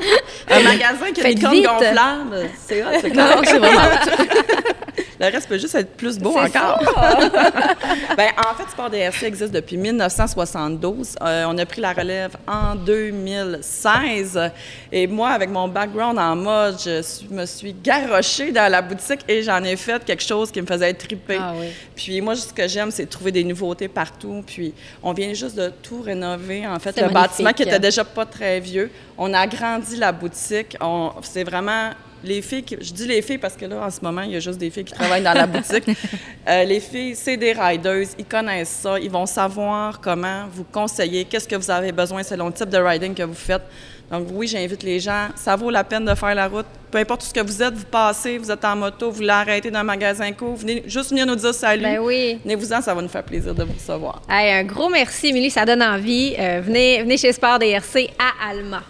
Un magasin qui a Faites une licorne vite. gonflable, c'est clair. c'est vraiment Le reste peut juste être plus beau encore. ben, en fait, Sport DRC existe depuis 1972. Euh, on a pris la relève en 2016. Et moi, avec mon background en mode, je me suis garochée dans la boutique et j'en ai fait quelque chose qui me faisait triper. Ah oui. Puis moi, ce que j'aime, c'est trouver des nouveautés partout. Puis on vient juste de tout rénover. En fait, le bâtiment qui était déjà pas très vieux. On a agrandi la boutique. C'est vraiment les filles. qui- je dis les filles parce que là, en ce moment, il y a juste des filles qui travaillent dans la boutique. Euh, les filles, c'est des riders. Ils connaissent ça. Ils vont savoir comment vous conseiller, qu'est-ce que vous avez besoin selon le type de riding que vous faites. Donc oui, j'invite les gens. Ça vaut la peine de faire la route. Peu importe où ce que vous êtes, vous passez, vous êtes en moto, vous l'arrêtez dans un magasin court, venez juste venir nous dire salut. Ben oui. Venez-vous-en, ça va nous faire plaisir de vous recevoir. Hey, un gros merci, Émilie, ça donne envie. Euh, venez, venez chez Sport DRC à Alma.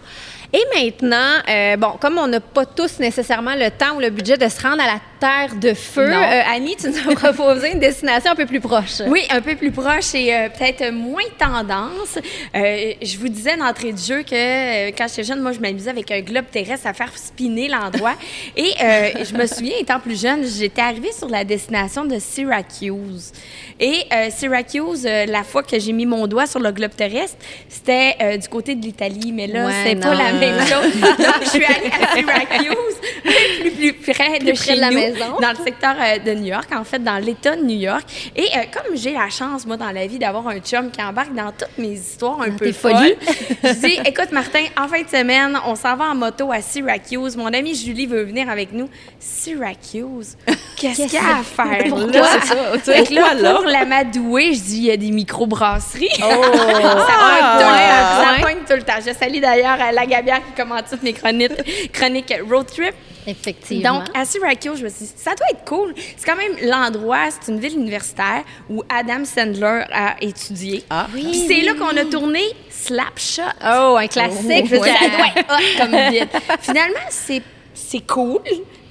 Et maintenant, euh, bon, comme on n'a pas tous nécessairement le temps ou le budget de se rendre à la terre de feu, euh, Annie, tu nous as proposé une destination un peu plus proche. Oui, un peu plus proche et euh, peut-être moins tendance. Euh, je vous disais d'entrée de jeu que quand j'étais jeune, moi, je m'amusais avec un globe terrestre à faire spinner l'endroit. et je me souviens, étant plus jeune, j'étais arrivée sur la destination de Syracuse. Et Syracuse, la fois que j'ai mis mon doigt sur le globe terrestre, c'était du côté de l'Italie. Mais là, Ouais, c'est pas la même chose. Donc, je suis allée à Syracuse, plus, plus près de Plus près de la dans le secteur euh, de New York, en fait, dans l'État de New York. Et euh, comme j'ai la chance, moi, dans la vie, d'avoir un chum qui embarque dans toutes mes histoires un Dans peu folles, je dis, écoute, Martin, en fin de semaine, on s'en va en moto à Syracuse. Mon amie Julie veut venir avec nous. Syracuse? Qu'est-ce qu'il y a à faire Pourquoi? là? Ça, là, pour l'amadouer, je dis, il y a des microbrasseries. Oh! ça pogne tout Ah, pogne tout le temps. Je salue d'ailleurs à la Gabière qui commente mes chroniques, chroniques road trip. Effectivement. Donc, à Syracuse, je me suis dit, ça doit être cool. C'est quand même l'endroit, c'est une ville universitaire où Adam Sandler a étudié. Ah. Puis c'est là qu'on a tourné Slapshot. oh, un classique. Suis dit, ça. ça doit être hot comme ville. Finalement, c'est c'est cool,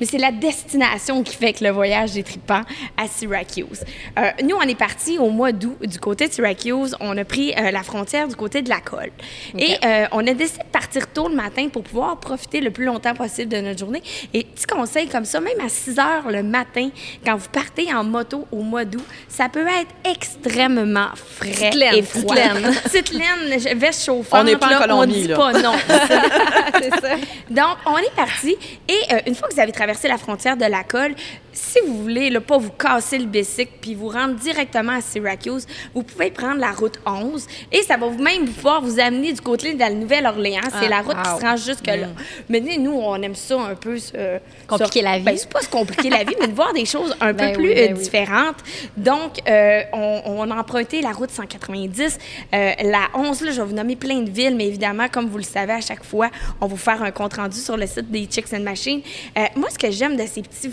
mais c'est la destination qui fait que le voyage est trippant à Syracuse. Euh, nous, on est parti au mois d'août du côté de Syracuse. On a pris euh, la frontière du côté de la colle. Et euh, on a décidé de partir tôt le matin pour pouvoir profiter le plus longtemps possible de notre journée. Et petit conseil comme ça, même à 6 heures le matin, quand vous partez en moto au mois d'août, ça peut être extrêmement frais laine, et froid. Petite laine, veste chauffante. On n'est pas en là, Colombie, On dit là. pas non. c'est ça. Donc, on est parti. Et une fois que vous avez la frontière de la colle, si vous voulez là, pas vous casser le bicycle puis vous rendre directement à Syracuse, vous pouvez prendre la route 11 et ça va vous même pouvoir vous amener du côté de la Nouvelle-Orléans. C'est la route qui se rend jusque-là. Mais nous, on aime ça un peu. euh, Compliquer se- la vie. Ben, c'est pas se compliquer la vie, mais de voir des choses un Ben peu oui, plus ben euh, oui. différentes. Donc, euh, on, on a emprunté la route 190. Euh, la 11, là, je vais vous nommer plein de villes, mais évidemment, comme vous le savez, à chaque fois, on va vous faire un compte-rendu sur le site des Chicks and Machines. Euh, moi, ce que j'aime de ces petits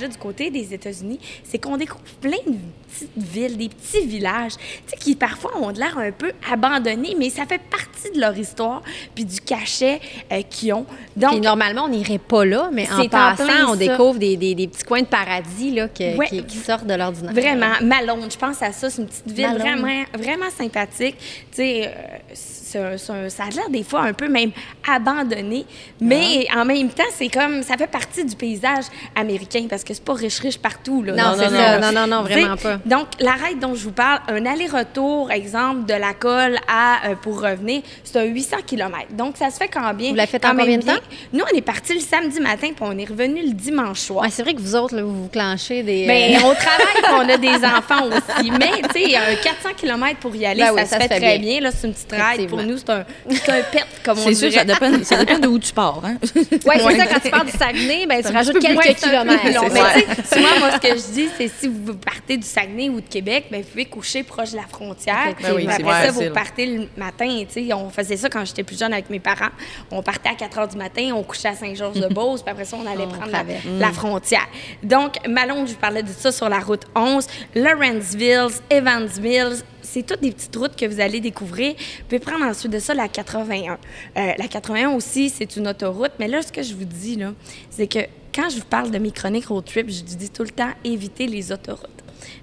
du côté des États-Unis, c'est qu'on découvre plein de petites villes, des petits villages, tu sais, qui parfois ont de l'air un peu abandonnés, mais ça fait partie de leur histoire puis du cachet euh, qu'ils ont. Donc, Puis normalement, on n'irait pas là, mais en passant, on ça. découvre des, des- des petits coins de paradis là, que- Ouais. qui, qui sortent de l'ordinaire. Vraiment, Malone, je pense à ça, c'est une petite ville Malone. vraiment, vraiment sympathique. Tu sais, euh, ça a l'air des fois un peu même abandonné, mais Ah. en même temps, c'est comme, ça fait partie du paysage américain parce que c'est pas riche-riche partout. Là. Non, Non, non, ça. non. Non, vraiment pas. Donc, l'arrêt dont je vous parle, un aller-retour, exemple, de la colle à, euh, pour revenir, c'est un 800 km. Donc, ça se fait quand bien. Vous l'avez fait en combien de bien. temps? Nous, on est parti le samedi matin, puis on est revenu le dimanche soir. Ouais, c'est vrai que vous autres, là, vous vous clenchez des. Ben, euh, on travaille on a des enfants aussi. Mais, tu sais, un 400 km pour y aller, Ben ça, oui, se ça fait se fait très bien. bien. Là, c'est une petite ride. Pour. Nous, c'est un, un pet, comme on C'est sûr, ça dépend, ça dépend de où tu pars. Hein? ouais, c'est Ouais. ça, quand tu pars du Saguenay, ben, tu rajoutes quelques kilomètres. Mais souvent, moi, ce que je dis, c'est si vous partez du Saguenay ou de Québec, ben, vous pouvez coucher proche de la frontière. Ben oui, après ça, facile. vous partez le matin. On faisait ça quand j'étais plus jeune avec mes parents. On partait à 4 heures du matin, on couchait à Saint-Georges-de-Beauce, puis après ça, on allait On prendre la, la frontière. Donc, Malone, je vous parlais de ça sur la route 11. Lawrenceville, Evansville, c'est toutes des petites routes que vous allez découvrir. Vous pouvez prendre ensuite de ça la 81. Euh, la 81 aussi, c'est une autoroute. Mais là, ce que je vous dis, là, c'est que quand je vous parle de mes chroniques road trip, je vous dis tout le temps éviter les autoroutes.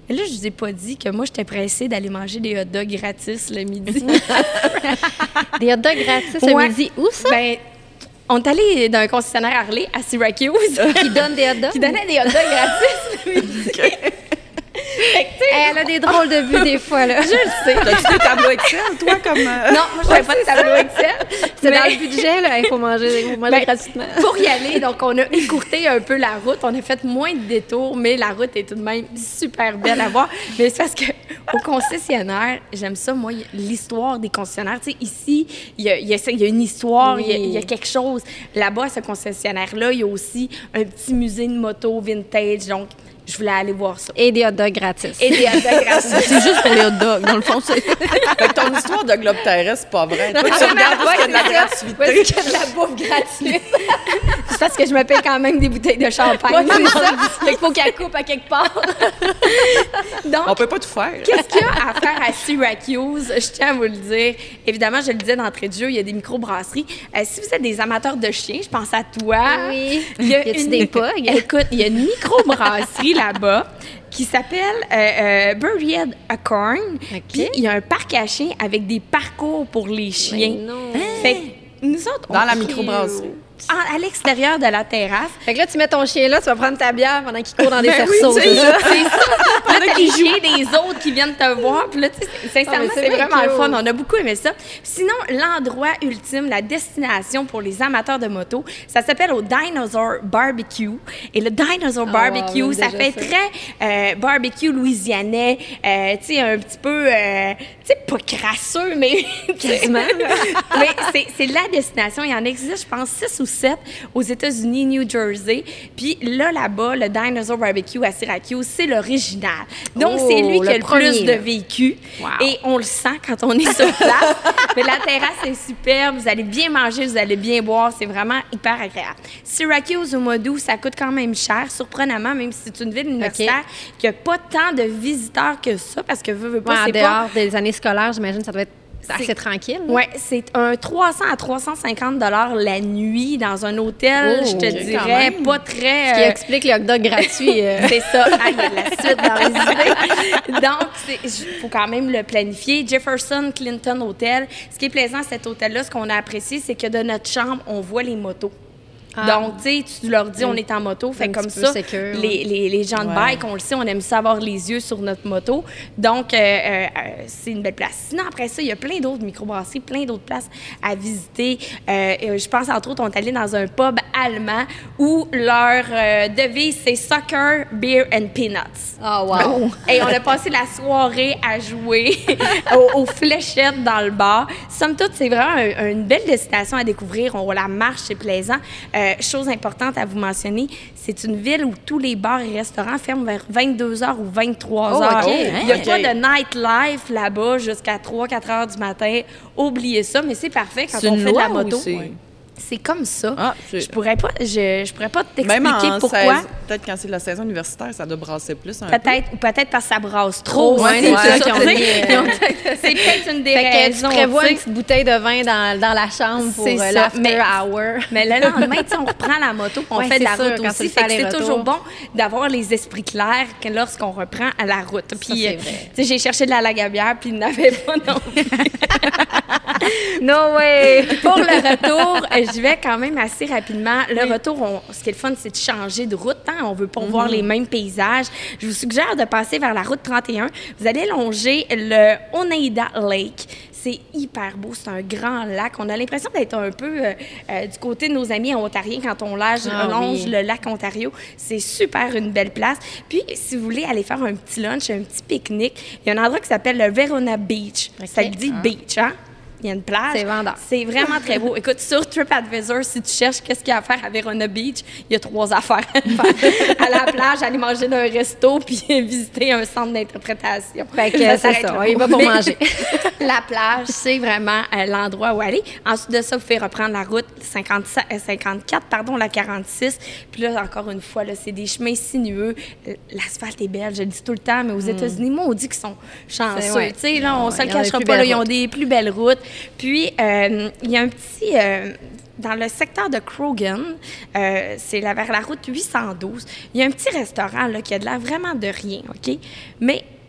Mais là, je vous ai pas dit que moi, j'étais pressée d'aller manger des hot dogs gratis le midi. Des hot dogs gratis Ouais. le midi? Où ça? ben, on est allé dans un concessionnaire Harley à Syracuse. qui donne des hot dogs? qui donnait des hot dogs gratis le midi. Elle a des drôles de vues des fois, là. je le sais. T'as-tu des tableaux Excel, toi, comme. euh, Non, moi, je n'avais pas de tableau Excel. C'est dans le budget, là. Il faut manger, il faut manger Ben, gratuitement. Pour y aller, donc on a écourté un peu la route. On a fait moins de détours, mais la route est tout de même super belle à voir. Mais c'est parce que au concessionnaire, j'aime ça, moi, l'histoire des concessionnaires. Tu sais, ici, il y a, il y a ça- il y a une histoire, il y a- il y, a quelque chose. Là-bas, à ce concessionnaire-là, il y a aussi un petit musée de moto vintage. Donc, je voulais aller voir ça. Et des hot dogs gratis. Et des hot dogs gratuits. C'est juste pour les hot dogs. Dans le fond, c'est. Fait que ton histoire de globe terrestre, c'est pas vrai. Toi, tu regardes parce qu'il y a de la gratuité. Ouais, c'est qu'il y a de la bouffe gratuite. c'est parce que je me paye quand même des bouteilles de champagne. c'est ça. Fait qu'il faut qu'elle coupe à quelque part. Donc, On peut pas tout faire. Qu'est-ce qu'il y a à faire à Syracuse? Je tiens à vous le dire. Évidemment, je le disais d'entrée de jeu, il y a des microbrasseries. Euh, si vous êtes des amateurs de chiens, je pense à toi. Oui. Il y a Y a-tu une- des pogs? Écoute, il y a une microbrasserie là-bas qui s'appelle euh, euh, Buried Acorn. OK. Puis il y a un parc à chiens avec des parcours pour les chiens. Mais non. Fait que nous autres, Dans on la microbrasserie. À l'extérieur de la terrasse. Fait que là, tu mets ton chien là, tu vas prendre ta bière pendant qu'il court dans des Ben oui, cerceaux. c'est c'est ça. Là, chiens des autres qui viennent te voir. Puis là, tu sais, sincèrement, Ah, c'est vraiment le fun. On a beaucoup aimé ça. Sinon, l'endroit ultime, la destination pour les amateurs de moto, ça s'appelle au Dinosaur Barbecue. Et le Dinosaur Ah, Barbecue, ça fait ça. très euh, barbecue louisianais. euh, tu sais, un petit peu, euh, tu sais, pas crasseux, mais... Quasiment. mais c'est- la destination. Il y en existe, je pense, 6 ou 7 aux États-Unis, New Jersey. Puis là, là-bas, le Dinosaur Barbecue à Syracuse, c'est l'original. Donc, Oh, c'est lui qui a le premier, plus de vécu. Wow. Et on le sent quand on est sur place. Mais la terrasse est superbe. Vous allez bien manger, vous allez bien boire. C'est vraiment hyper agréable. Syracuse, au mois d'août, ça coûte quand même cher, surprenamment, même si c'est une ville universitaire qui n'a pas tant de visiteurs que ça, parce que veut, veut pas, Ouais, c'est pas dehors des années scolaires, j'imagine, ça doit être C'est assez tranquille. Oui, c'est un 300 à 350 dollars la nuit dans un hôtel, Oh, je te dirais, pas très... Ce qui euh, explique le hot dog gratuit. euh. c'est ça. Ah, il y a de la suite dans les idées. Donc, il faut quand même le planifier. Jefferson Clinton Hotel. Ce qui est plaisant à cet hôtel-là, ce qu'on a apprécié, c'est que de notre chambre, on voit les motos. Ah. Donc, tu sais, tu leur dis, on est en moto. Fait un comme ça, sécure, les, les, les gens de Ouais. bike, on le sait, on aime ça avoir les yeux sur notre moto. Donc, euh, euh, euh, c'est une belle place. Sinon, après ça, il y a plein d'autres microbrasseries, plein d'autres places à visiter. Euh, je pense, entre autres, on est allé dans un pub allemand où leur euh, devise, c'est Soccer, Beer and Peanuts. Ah, wow. Et on a passé la soirée à jouer aux, aux fléchettes dans le bar. Somme toute, c'est vraiment un- une belle destination à découvrir. On la marche, c'est plaisant. Euh, chose importante à vous mentionner, c'est une ville où tous les bars et restaurants ferment vers 22h ou 23h. Oh. Il n'y a Ok. pas de nightlife là-bas jusqu'à 3-4 heures du matin. Oubliez ça, mais c'est parfait quand on fait de la moto. C'est comme ça. Ah, je pourrais pas, je, je pourrais pas t'expliquer pourquoi. peut-être quand c'est la saison universitaire, ça doit brasser plus un peu. Peut-être, ou peut-être parce que ça brasse trop. Ouais, c'est peut-être- C'est peut-être une des Fait que tu raisons. prévois tu sais. une petite bouteille de vin dans, dans la chambre pour C'est euh, l'after mais- hour. Mais le lendemain, on reprend la moto, on Ouais, fait de la sûr, route aussi. c'est toujours bon d'avoir les esprits clairs que lorsqu'on reprend à la route. Puis, c'est euh, vrai. tu sais, j'ai cherché de la lagabière, puis il n'avait pas non plus. No way! Pour le retour, je vais quand même assez rapidement. Le retour, on- ce qui est le fun, c'est de changer de route. Hein? On veut pas voir les mêmes paysages. Je vous suggère de passer vers la route 31. Vous allez longer le Oneida Lake. C'est hyper beau, c'est un grand lac. On a l'impression d'être un peu euh, euh, du côté de nos amis ontariens quand on lage- Ah longe oui. le lac Ontario. C'est super une belle place. Puis, si vous voulez aller faire un petit lunch, un petit pique-nique, il y a un endroit qui s'appelle le Verona Beach. Ça dit beach, hein? Il y a une plage. C'est vendeur. C'est vraiment très beau. Écoute, sur TripAdvisor, si tu cherches qu'est-ce qu'il y a à faire à Verona Beach, il y a trois affaires à faire. à la plage, aller manger dans un resto, puis visiter un centre d'interprétation. Fait que c'est ça, on y va pour manger. la plage, c'est vraiment euh, l'endroit où aller. Ensuite de ça, vous faites reprendre la route 57 euh, 54, pardon, la 46. Puis là, encore une fois, c'est des chemins sinueux. L'asphalte est belle, je le dis tout le temps, mais aux États-Unis, moi, on dit qu'ils sont chanceux. C'est- ouais. Tu sais, là, on Ouais, se le cachera pas, là, ils ont des plus belles routes. Puis, euh, il y a un petit... euh, dans le secteur de Krogan, euh, c'est vers la route 812, il y a un petit restaurant là, qui a de l'air vraiment de rien, OK?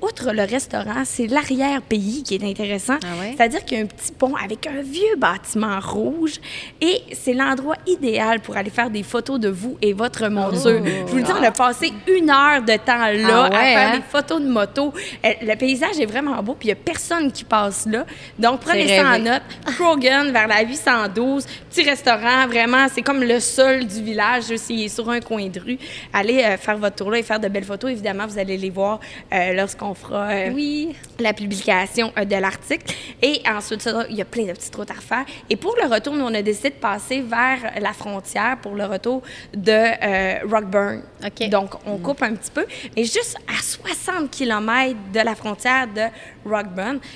Outre le restaurant, c'est l'arrière-pays qui est intéressant. Ah ouais? C'est-à-dire qu'il y a un petit pont avec un vieux bâtiment rouge et c'est l'endroit idéal pour aller faire des photos de vous et votre monture. Je vous le dis, on a passé une heure de temps là Ah ouais, à faire hein? des photos de moto. Euh, Le paysage est vraiment beau, puis il n'y a personne qui passe là. Donc, prenez ça en note. Krogan, vers la 812, petit restaurant, vraiment, c'est comme le seul du village, juste, il est sur un coin de rue. Allez euh, faire votre tour là et faire de belles photos. Évidemment, vous allez les voir euh, lorsqu'on fera euh, Oui. la publication de l'article. Et ensuite, il y a plein de petites routes à refaire. Et pour le retour, nous, on a décidé de passer vers la frontière pour le retour de Rockburn. Donc, on coupe un petit peu, mais juste à 60 km de la frontière de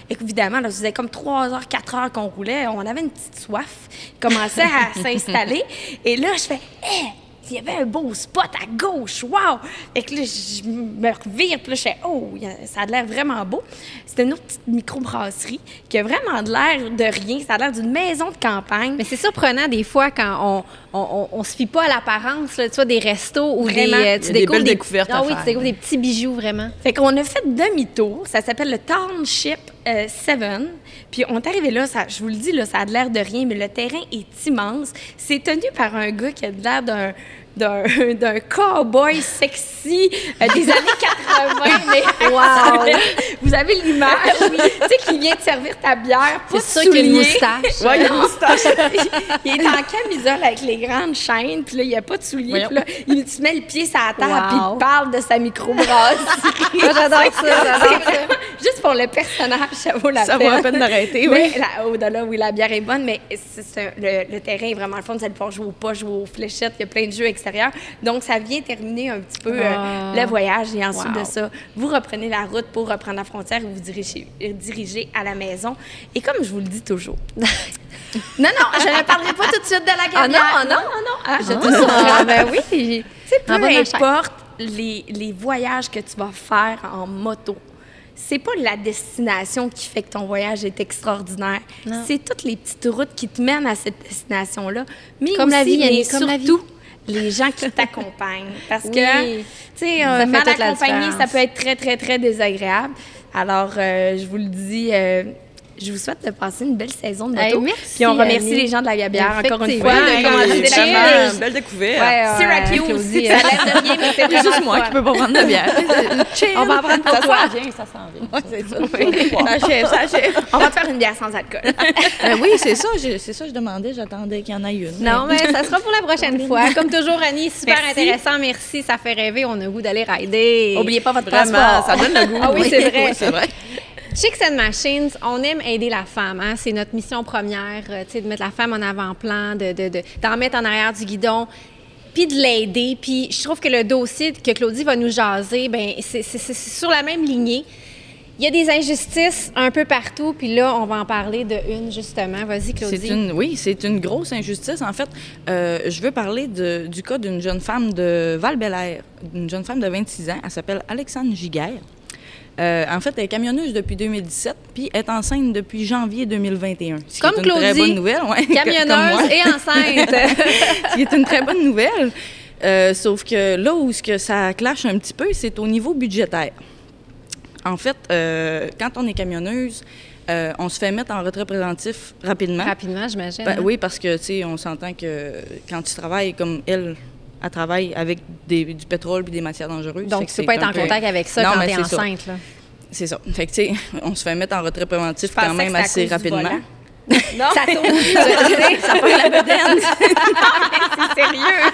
Et évidemment, là, ça faisait comme 3 heures, 4 heures qu'on roulait. On avait une petite soif qui commençait à s'installer. Et là, je fais Hé! Il y avait un beau spot à gauche, wow! Et que là, je me revire, puis là, je fais, oh, ça a l'air vraiment beau. C'était une autre petite microbrasserie qui a vraiment de l'air de rien. Ça a l'air d'une maison de campagne. Mais c'est surprenant des fois quand on, on, on, on se fie pas à l'apparence, tu vois, des restos ou des. Euh, tu des découvres belles découvertes Ah à oui, faire. tu découvres des petits bijoux vraiment. Fait qu'on a fait demi-tour. Ça s'appelle le Township euh, Seven. Puis on est arrivé là, ça, je vous le dis, là, ça a de l'air de rien, mais le terrain est immense. C'est tenu par un gars qui a de l'air d'un d'un, d'un cowboy sexy euh, des années 80. Mais Wow! Vous avez l'image, oui. tu sais, qui vient te servir ta bière, pas de C'est sûr qu'il y a une moustache. Il y a une moustache. il est en camisole avec les grandes chaînes, puis là, il n'y a pas de souliers. Puis là, il te met le pied sur la table, Wow. puis il parle de sa microbrasserie. Moi, j'adore ça, j'adore Juste pour le personnage, ça vaut la Ça peine. vaut la peine d'arrêter, oui. là, au-delà, oui, la bière est bonne, mais c'est- c'est- le, le terrain est vraiment le fun. Vous allez pouvoir jouer au pas, jouer aux fléchettes. Il y a plein de jeux Donc, ça vient terminer un petit peu euh, Ah. le voyage. Et ensuite Wow. de ça, vous reprenez la route pour reprendre la frontière et vous dirigez, euh, dirigez à la maison. Et comme je vous le dis toujours... non, non, je ne parlerai pas tout de suite de la Ah non, carrière. ah non? non, non, non. Ah, je te Ah, ben oui. sais, peu la importe les, les voyages que tu vas faire en moto, c'est pas la destination qui fait que ton voyage est extraordinaire. C'est toutes les petites routes qui te mènent à cette destination-là. Mais Comme la aussi, vie, mais comme la vie. Les gens qui t'accompagnent. Parce Oui. que, tu sais, euh, mal accompagné, ça peut être très, très, très désagréable. Alors, euh, je vous le dis, euh, je vous souhaite de passer une belle saison de moto. Hey, merci, Puis on remercie Annie. les gens de la Gabière, encore une fois, Ouais, de Vraiment, belle découverte. Ouais, Syracuse, Claudie, ça l'air de rien, mais c'est C'est juste moi qui peux pas prendre de bière. On va en prendre pour Ça toi. s'en vient, ça s'en vient. Ouais, c'est ça. Sachez. On va te faire une bière sans alcool. Ben oui, c'est ça. je- C'est ça, je demandais. J'attendais qu'il y en ait une. Non, mais ça sera pour la prochaine fois. Comme toujours, Annie, super intéressant. Merci, ça fait rêver. On a le goût d'aller rider. Oubliez pas votre passeport. ça donne le goût. Ah oui, c'est vrai. Chicks and Machines, on aime aider la femme. Hein? C'est notre mission première, euh, de mettre la femme en avant-plan, de, de- de- d'en mettre en arrière du guidon, puis de l'aider. Puis je trouve que le dossier que Claudie va nous jaser, ben c'est, sur la même lignée. Il y a des injustices un peu partout, puis là, on va en parler de une, justement. Vas-y, Claudie. Une, oui, c'est une grosse injustice. En fait, euh, je veux parler de- du cas d'une jeune femme de val une jeune femme de 26 ans. Elle s'appelle Alexandre Giguère. Euh, en fait, elle est camionneuse depuis 2017, puis est enceinte depuis janvier 2021. Ce qui Comme est une Claudie, très bonne nouvelle. ouais. Camionneuse et enceinte. Ce qui est une très bonne nouvelle. Euh, sauf que là où ce que ça clash un petit peu, c'est au niveau budgétaire. En fait, euh, quand on est camionneuse, euh, on se fait mettre en retrait préventif rapidement. Rapidement, j'imagine. Ben hein? oui, parce que, tu sais, on s'entend que quand tu travailles comme elle, elle travaille avec des- du pétrole puis des matières dangereuses. Donc, tu peux pas être en peu- contact avec ça Non, quand ça. enceinte. Là. C'est ça. Fait que, tu sais, on se fait mettre en retrait préventif quand même assez rapidement. Non. Ça tourne. ça prend la bedaine. C'est sérieux.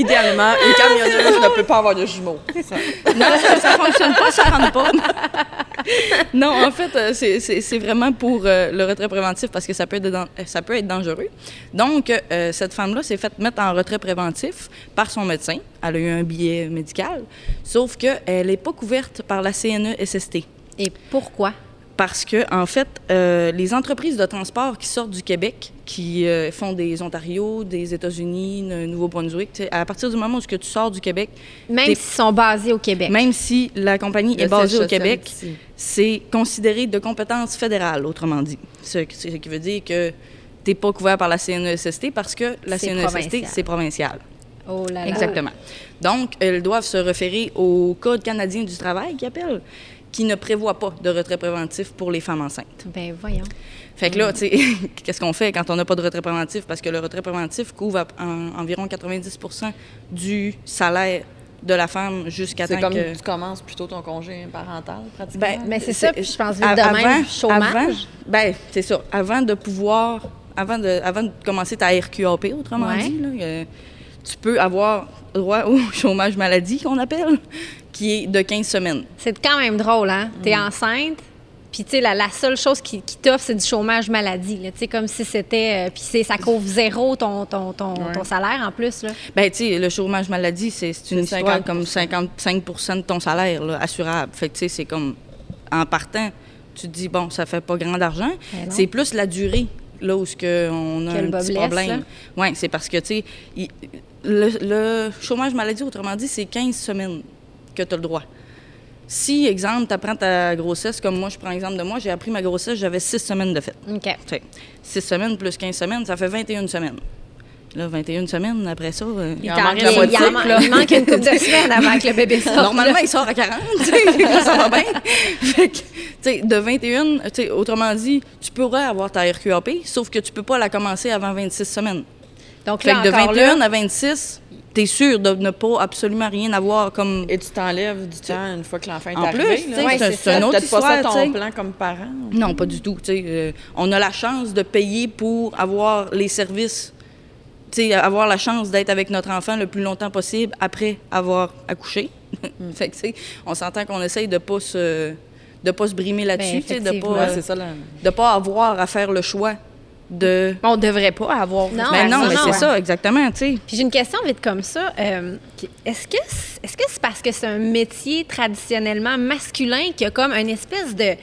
Idéalement, une camionneuse ne peut pas avoir de jumeaux. Ça- Non, ça, ça fonctionne pas, ça rentre pas. non, en fait, euh, c'est- c'est c'est vraiment pour euh, le retrait préventif parce que ça peut être, euh, ça peut être dangereux. Donc, euh, cette femme-là s'est faite mettre en retrait préventif par son médecin. Elle a eu un billet médical, sauf qu'elle n'est pas couverte par la CNE-SST. Et pourquoi? Parce que, en fait, euh, les entreprises de transport qui sortent du Québec, qui euh, font des Ontario, des États-Unis, Nouveau-Brunswick, à partir du moment où que tu sors du Québec, Même s'ils sont basés au Québec. même si la compagnie Le est basée au Québec, c'est considéré de compétence fédérale, autrement dit. Ce, qui- ce qui veut dire que tu n'es pas couvert par la CNESST parce que la CNESST, provincial. c'est provincial. Oh là là. Exactement. Donc, elles doivent se référer au Code canadien du travail, qui appelle, qui ne prévoit pas de retrait préventif pour les femmes enceintes. Ben voyons. Fait que là, tu sais, qu'est-ce qu'on fait quand on n'a pas de retrait préventif? Parce que le retrait préventif couvre à- en- environ 90% du salaire de la femme jusqu'à C'est temps comme que... tu commences plutôt ton congé parental, pratiquement. Ben, Mais c'est ça, puis je pense vite a- de même, avant- chômage. avant- ben, c'est ça. Avant de pouvoir, avant de, avant de commencer ta RQAP, autrement Ouais. dit, là, euh, tu peux avoir droit au chômage maladie, qu'on appelle, qui est de 15 semaines. C'est quand même drôle, hein? T'es Mm. enceinte, puis tu sais, la, la seule chose qui, qui t'offre, c'est du chômage maladie. Tu sais, comme si c'était... euh, puis ça couvre zéro ton, ton, ton, ton salaire en plus, là. Ben, tu sais, le chômage maladie, c'est une histoire 50%. comme 55 de ton salaire, là, assurable. Fait que, tu sais, c'est comme, en partant, tu te dis, bon, ça fait pas grand argent. Ben. C'est plus la durée, là, où ce que on a Que un petit blesse, problème. Oui, c'est parce que, tu sais, le, le chômage maladie, autrement dit, c'est 15 semaines que tu as le droit. Si, exemple, tu apprends ta grossesse, comme moi, je prends exemple de moi, j'ai appris ma grossesse, j'avais 6 semaines de fête. OK. Fait 6 semaines plus 15 semaines, ça fait 21 semaines. Là, 21 semaines, après ça... euh, Il en t'en manque la il, moitié, en man- là. il manque une couple de semaines avant que le bébé sorte. Normalement, il sort à 40, tu sais, ça va bien. Fait que, de 21, tu sais, autrement dit, tu pourrais avoir ta RQAP, sauf que tu peux pas la commencer avant 26 semaines. Donc Fait là, que de encore 21 là, à 26, tu es sûr de ne pas absolument rien avoir comme... Et tu t'enlèves du temps une fois que l'enfant est En arrivé. plus, sais, Ouais, c'est une autre Peut-être pas histoire, ça ton plan comme parent. Non, pas du tout. euh, on a la chance de payer pour avoir les services, avoir la chance d'être avec notre enfant le plus longtemps possible après avoir accouché. fait que, tu sais, on s'entend qu'on essaye de pas se de pas se brimer là-dessus, Ben, de pas Ouais, c'est ça. Là. de pas avoir à faire le choix de On devrait pas avoir. Non, Ben non, non, mais c'est ça exactement, tu sais. Puis j'ai une question vite comme ça. Euh, est-ce que c'est- est-ce que c'est parce que c'est un métier traditionnellement masculin qu'il y a comme une espèce de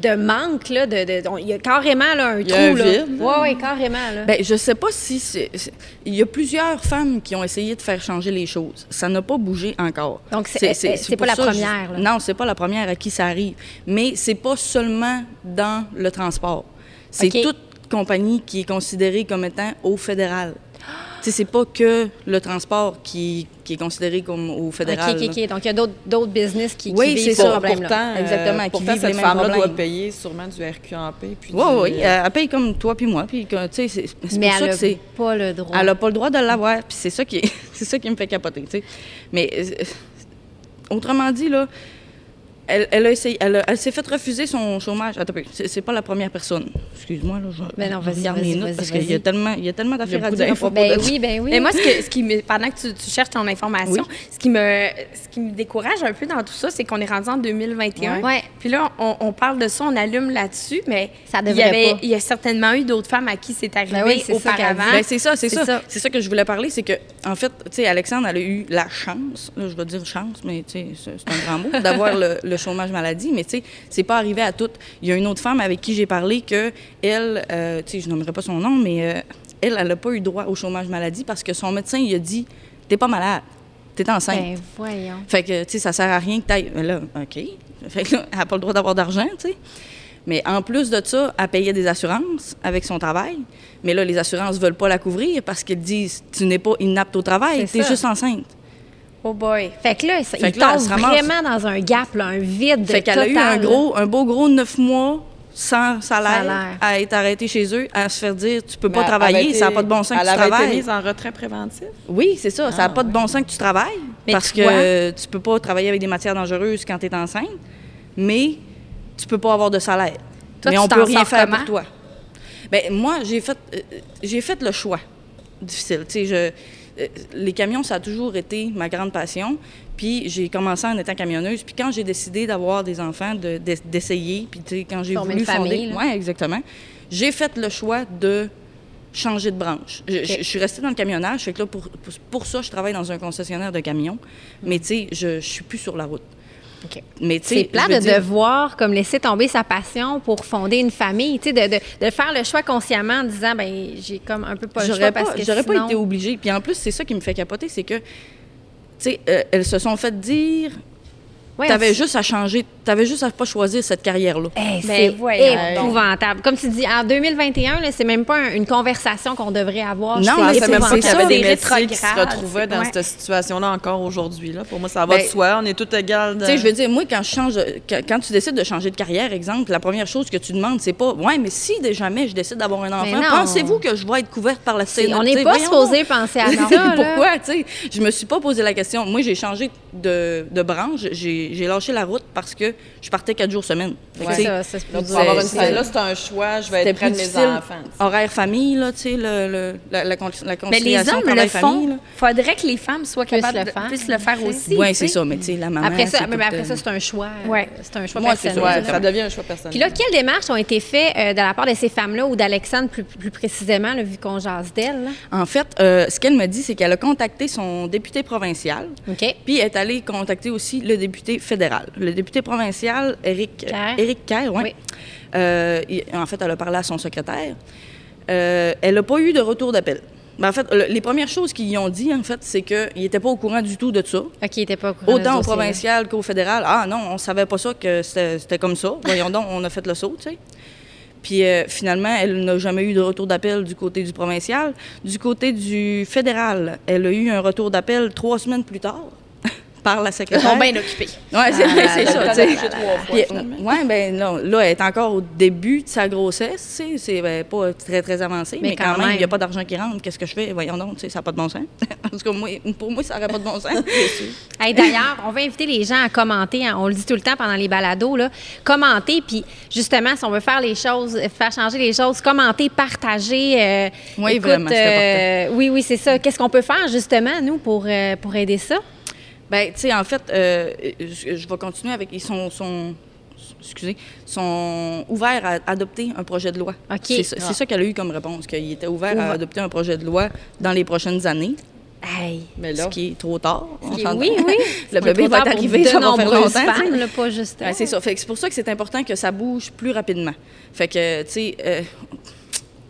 de manque, là, de, de- il y a carrément là, un y trou. a un là? vide. Ouais, ouais, carrément. Là. Ben, je sais pas si c'est. c'est- Il y a plusieurs femmes qui ont essayé de faire changer les choses. Ça n'a pas bougé encore. Donc, c'est- c'est- c'est pour pas la ça, première, là. Non, c'est pas la première à qui ça arrive. Mais c'est pas seulement dans le transport. C'est OK. toute compagnie qui est considérée comme étant au fédéral. C'est pas que le transport qui, qui est considéré comme au fédéral. OK, OK, là. OK. Donc, il y a d'autres business qui, qui Oui, vivent c'est ce ça. problème-là. Pourtant, euh, Exactement, qui pourtant vivent cette les mêmes femme-là doit payer sûrement du RQAP. Puis Oui, du- oui. Elle paye comme toi puis moi. Puis, c'est c'est Mais pour elle n'a pas le droit. Elle n'a pas le droit de l'avoir, puis c'est ça qui est- c'est ça qui me fait capoter, tu sais. Mais euh, autrement dit là, elle, elle a essayé, elle, a- elle s'est fait refuser son chômage. Attends, c'est, c'est pas la première personne. Excuse-moi là, je, Ben non, vas-y, vas-y, vas-y, parce qu'il y a tellement, il y a tellement d'affaires à dire à Ben de oui, ben oui. Mais moi, ce, que, ce qui me, pendant que tu, tu cherches ton information, ce, qui me, ce qui me décourage un peu dans tout ça, c'est qu'on est rendu en 2021. Ouais. Puis là, on, on parle de ça, on allume là-dessus, mais Ça il y, avait, pas. il y a certainement eu d'autres femmes à qui c'est arrivé Ben oui, c'est ça qu'elle auparavant. Ben, c'est ça, c'est C'est ça. ça. C'est ça que je voulais parler, c'est que en fait, tu sais, Alexandre, elle a eu la chance, là, je vais dire chance, mais tu sais, c'est c'est un grand mot, d'avoir le, le chômage maladie, mais tu sais, c'est pas arrivé à toutes. Il y a une autre femme avec qui j'ai parlé que elle, euh, tu sais, je nommerai pas son nom, mais euh, elle, elle n'a pas eu droit au chômage maladie parce que son médecin il a dit, t'es pas malade, t'es enceinte. Ben voyons. Fait que, tu sais, ça sert à rien que t'ailles. Mais là, OK. Fait que là, elle n'a pas le droit d'avoir d'argent, tu sais. Mais en plus de ça, elle payait des assurances avec son travail. Mais là, les assurances ne veulent pas la couvrir parce qu'ils disent tu n'es pas inapte au travail, tu es ça. juste enceinte. Oh boy. Fait que là, ça- Fait il que là, elle tombe vraiment dans un gap, là, un vide Fait qu'elle a eu un, gros, un beau gros neuf mois sans salaire, Salaire. à être arrêtée chez eux, à se faire dire tu peux Mais pas elle travailler, ça n'a pas de bon sens que Elle tu avait été travailles. mise en retrait préventif? Oui, c'est ça. ça n'a Ah, pas de bon sens que tu travailles Mais parce tu que euh, tu peux pas travailler avec des matières dangereuses quand tu es enceinte, mais tu peux pas avoir de salaire. Toi, mais on peut rien faire comment? pour toi. Ben moi, j'ai fait euh, j'ai fait le choix difficile. Tu sais, je les camions, ça a toujours été ma grande passion. Puis j'ai commencé en étant camionneuse. Puis quand j'ai décidé d'avoir des enfants, de- d'ess- d'essayer, puis tu sais, quand j'ai voulu une famille, fonder, exactement, j'ai fait le choix de changer de branche. Je, je- je suis restée dans le camionnage, fait que là, pour, pour, pour ça, je travaille dans un concessionnaire de camions. Mais tu sais, je, je suis plus sur la route. OK. Mais tu sais, C'est plat de dire- devoir comme laisser tomber sa passion pour fonder une famille, tu sais, de, de, de faire le choix consciemment en disant ben j'ai comme un peu pas le choix parce pas, que j'aurais sinon... pas été obligée. Puis en plus, c'est ça qui me fait capoter, c'est que, tu sais, euh, elles se sont fait dire, Ouais, t'avais on- juste à changer, t'avais juste à pas choisir cette carrière-là. Hey, Ben, c'est épouvantable. Comme tu dis, en 2021, là, c'est même pas un- une conversation qu'on devrait avoir. Non, C'est mais pensais même pas qu'il y avait des métiers qui se rétrogrades, retrouvaient dans ouais. cette situation-là encore aujourd'hui. là. Pour moi, ça va Ben, de soi. On est tous égales. de- Tu sais, je veux dire, moi, quand je change, quand, quand tu décides de changer de carrière, exemple, la première chose que tu demandes, c'est pas, ouais, mais si déjà jamais je décide d'avoir un enfant, pensez-vous que je vais être couverte par la C'est- CNA? on Tu n'est pas supposé penser à ça. Pourquoi, tu sais? Je me suis pas posé la question. Moi, j'ai changé de, de branche. J'ai j'ai lâché la route parce que je partais quatre jours semaine. Ouais, ça, Donc, pour avoir une là, c'est un choix. Je vais être près de mes enfants. Horaire famille, là, tu sais, le, le- la, la, Mais les hommes le font. là. faudrait que les femmes soient Puissent capables le de faire, puissent le faire aussi. Oui, c'est ça. Mais tu sais, la maman. Après ça, mais après euh, ça, c'est un choix. euh, Ouais. C'est un choix Moi, c'est personnel. ça. Devient un choix personnel. Puis là, quelles démarches ont été faites euh, de la part de ces femmes-là ou d'Alexandre plus, plus précisément, là, vu qu'on jase d'elle? En fait, euh, ce qu'elle me dit, c'est qu'elle a contacté son député provincial, OK. puis elle est allée contacter aussi le député fédéral. Le député provincial, Éric Kerr. Éric Kerr, ouais. Oui. Euh, il- en fait, elle a parlé à son secrétaire. Euh, elle n'a pas eu de retour d'appel. Ben, en fait, le- les premières choses qu'ils ont dit, en fait, c'est qu'ils n'étaient pas au courant du tout de ça. OK, pas au courant Autant au dossier-là. provincial qu'au fédéral. Ah non, on savait pas ça, que c'était c'était comme ça. Voyons donc, on a fait le saut, tu sais. Puis euh, finalement, elle n'a jamais eu de retour d'appel du côté du provincial. Du côté du fédéral, elle a eu un retour d'appel trois semaines plus tard par la Ils sont bien occupés. Ouais, c'est Ah, c'est ça, ouais, ben non, là, elle est encore au début de sa grossesse, c'est ben, pas très, très avancé, Mais mais, quand quand, même, il n'y a pas d'argent qui rentre. Qu'est-ce que je fais? Voyons donc, ça n'a pas de bon sens. Parce que moi, pour moi, ça n'aurait pas de bon sens. Hey, D'ailleurs, on va inviter les gens à commenter. hein, on le dit tout le temps pendant les balados. Là, commenter, puis justement, si on veut faire les choses, faire changer les choses, commenter, partager. euh, Oui, vraiment, euh, Oui, oui, c'est ça. Qu'est-ce qu'on peut faire justement, nous, pour, euh, pour aider ça? Ben, tu sais, en fait, euh, je, je vais continuer avec. Ils sont, sont, excusez, sont ouverts à adopter un projet de loi. OK. C'est ça, ça qu'elle a eu comme réponse, qu'il était ouvert Ouvert. à adopter un projet de loi dans les prochaines années. Hey. Mais là, Ce qui est trop tard. on Oui, oui. Le bébé va de ça va faire longtemps. femmes, là, pas juste Ouais, c'est ça. Fait c'est pour ça que c'est important que ça bouge plus rapidement. Fait que, tu sais, euh,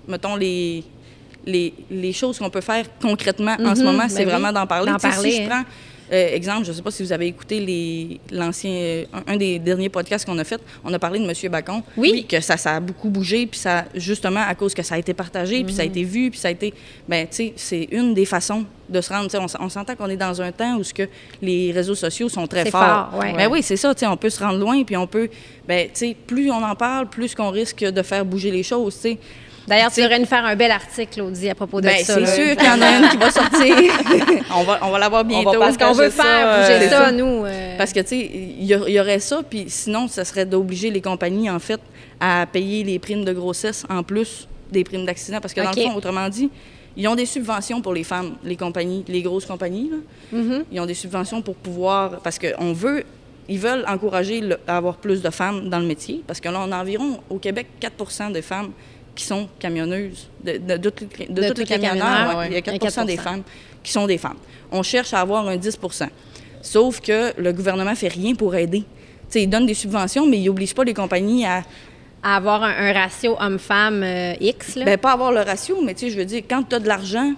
mettons les, les, les choses qu'on peut faire concrètement en ce Mhm, moment, ben c'est oui. vraiment d'en parler. D'en parler, Si je hein. prends euh, exemple, je ne sais pas si vous avez écouté les, l'ancien, euh, un, un des derniers podcasts qu'on a fait, on a parlé de M. Bacon. Oui. Que ça, ça a beaucoup bougé, puis ça, justement, à cause que ça a été partagé, puis ça a Mhm. été vu, puis ça a été. Ben, tu sais, c'est une des façons de se rendre. Tu sais, On, on s'entend qu'on est dans un temps où ce que les réseaux sociaux sont très C'est forts. fort, ouais. Ben oui, c'est ça, tu sais, on peut se rendre loin, puis on peut, ben, tu sais, plus on en parle, plus qu'on risque de faire bouger les choses, tu sais. D'ailleurs, tu devrais nous faire un bel article, Claudie, à propos de Ben, ça. c'est là. sûr qu'il y en a une qui va sortir. on va, on va l'avoir bientôt. Parce qu'on veut partager ça, faire bouger euh, ça, nous. euh, Parce que, tu sais, il y, aurait ça, puis sinon, ça serait d'obliger les compagnies, en fait, à payer les primes de grossesse en plus des primes d'accident. Parce que, dans le fond, autrement dit, ils ont des subventions pour les femmes, les compagnies, les grosses compagnies. là. mhm. Ils ont des subventions pour pouvoir. Parce qu'on veut. Ils veulent encourager le- à avoir plus de femmes dans le métier. Parce que là, on a environ, au Québec, 4% de femmes qui sont camionneuses. De, de, de toutes les- de De toutes les toutes les camionneurs, camionneurs, ouais, ouais. il y a Il y a 4%, des 4%. femmes qui sont des femmes. On cherche à avoir un 10% Sauf que le gouvernement fait rien pour aider. Tu sais, il donne des subventions, mais il n'oblige pas les compagnies à, À avoir un, un ratio homme-femme euh, X, là. ben, pas avoir le ratio, mais tu sais, je veux dire, quand tu as de l'argent,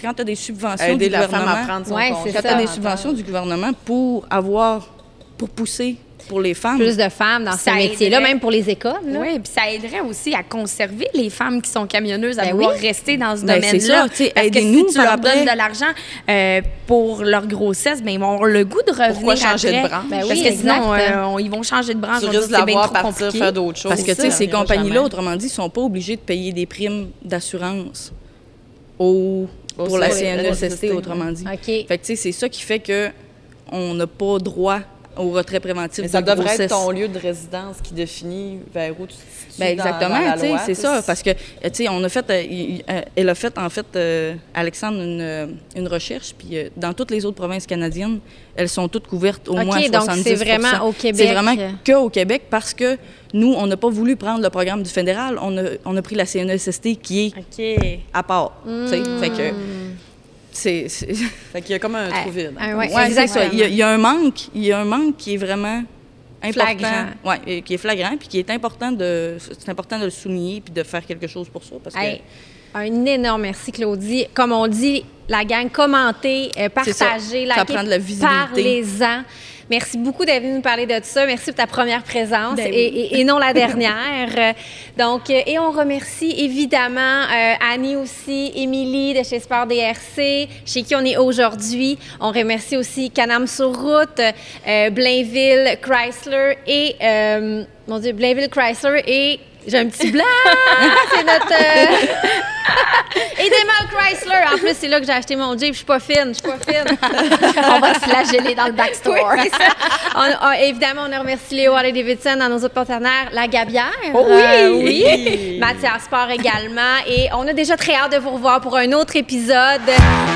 quand tu as des subventions aider du la femme gouvernement, à prendre son Ouais, congé. c'est quand tu as des subventions du gouvernement pour avoir, pour pousser pour les femmes. Plus de femmes dans ce métier-là, même pour les écoles. là. Oui, puis ça aiderait aussi à conserver les femmes qui sont camionneuses à Ben vouloir oui. rester dans ce Ben, c'est domaine-là. sais, Parce que aidez-nous si tu leur donnes de l'argent euh, pour leur grossesse, ben, ils vont avoir le goût de revenir Pourquoi changer de branche? Ben Parce que sinon, euh, on- ils vont changer de branche. Tu ils vont risques c'est trop partir compliqué. faire d'autres choses. Parce que, Ça ces compagnies-là, autrement dit, sont pas obligées de payer des primes d'assurance au, Au pour la CNESST, CNESST, autrement dit. OK. Fait que, tu sais, c'est ça qui fait que on n'a pas droit au retrait préventif Mais de ça devrait grossesse. être ton lieu de résidence qui définit vers où tu te Ben exactement, tu sais, c'est ça. Parce que, euh, tu sais, on a fait, euh, euh, elle a fait, en fait, euh, Alexandre, une, une recherche, puis euh, dans toutes les autres provinces canadiennes, elles sont toutes couvertes au moins à donc 70 c'est vraiment au Québec. C'est vraiment qu'au Québec parce que nous, on n'a pas voulu prendre le programme du fédéral. On a, on a pris la CNESST qui est à part. tu sais. Fait que Hmm. C'est... Fait qu'il y a comme un trou vide. Ah, ouais, Ouais, c'est ça. exactement. Il y, a, il y a un manque, il y a un manque qui est vraiment important. Flagrant. Ouais, et qui est flagrant, puis qui est important de, c'est important de le souligner puis de faire quelque chose pour ça, parce que Hey, un énorme merci, Claudie. Comme on dit, la gang, commentez, euh, partagez, Ça likez, parlez-en. Merci beaucoup d'être venu nous parler de ça. Merci pour ta première présence Ben oui. et, et- et non la dernière. Donc, euh, et on remercie évidemment euh, Annie aussi, Émilie de chez Sport DRC, chez qui on est aujourd'hui. On remercie aussi Canam sur route, euh, Blainville Chrysler et euh, mon Dieu, Blainville Chrysler et j'ai un petit blanc. C'est notre euh, et Demal Chrysler. En plus, c'est là que j'ai acheté mon Jeep. Je suis pas fine. Je suis pas fine. on va se flageller dans le backstore. Oui. On- on- évidemment, on remercie Léo Harley Davidson dans nos autres partenaires, La Gabière. Oh oui! Euh, oui. Mathias Sport également. Et on a déjà très hâte de vous revoir pour un autre épisode.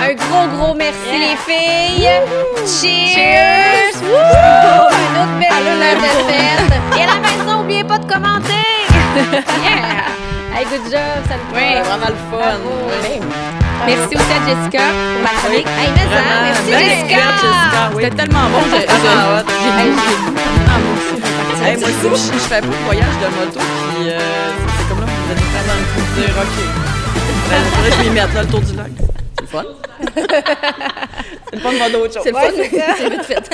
Un gros, gros merci, les filles. Cheers! Wouhou! Un autre belle de fête. Et à la maison, n'oubliez pas de commenter. Yeah! Hey, good job, ça me Oui. Vraiment le fun. Oui. Merci aussi à Jessica pour la chronique. Hey, mais ça, merci belle Jessica. Jessica, oui. c'était tellement bon. j'ai- Ah, ouais, j'ai- j'ai- j'ai- Hey, moi aussi, je, je fais beaucoup de voyage de moto, puis euh, c'est- comme là, vous êtes vraiment dans le coup de dire, OK. Ben, il faudrait que je m'y mette, là, le tour du lac. C'est le fun. c'est le fun de voir d'autres choses. C'est le fun, c'est vite fait.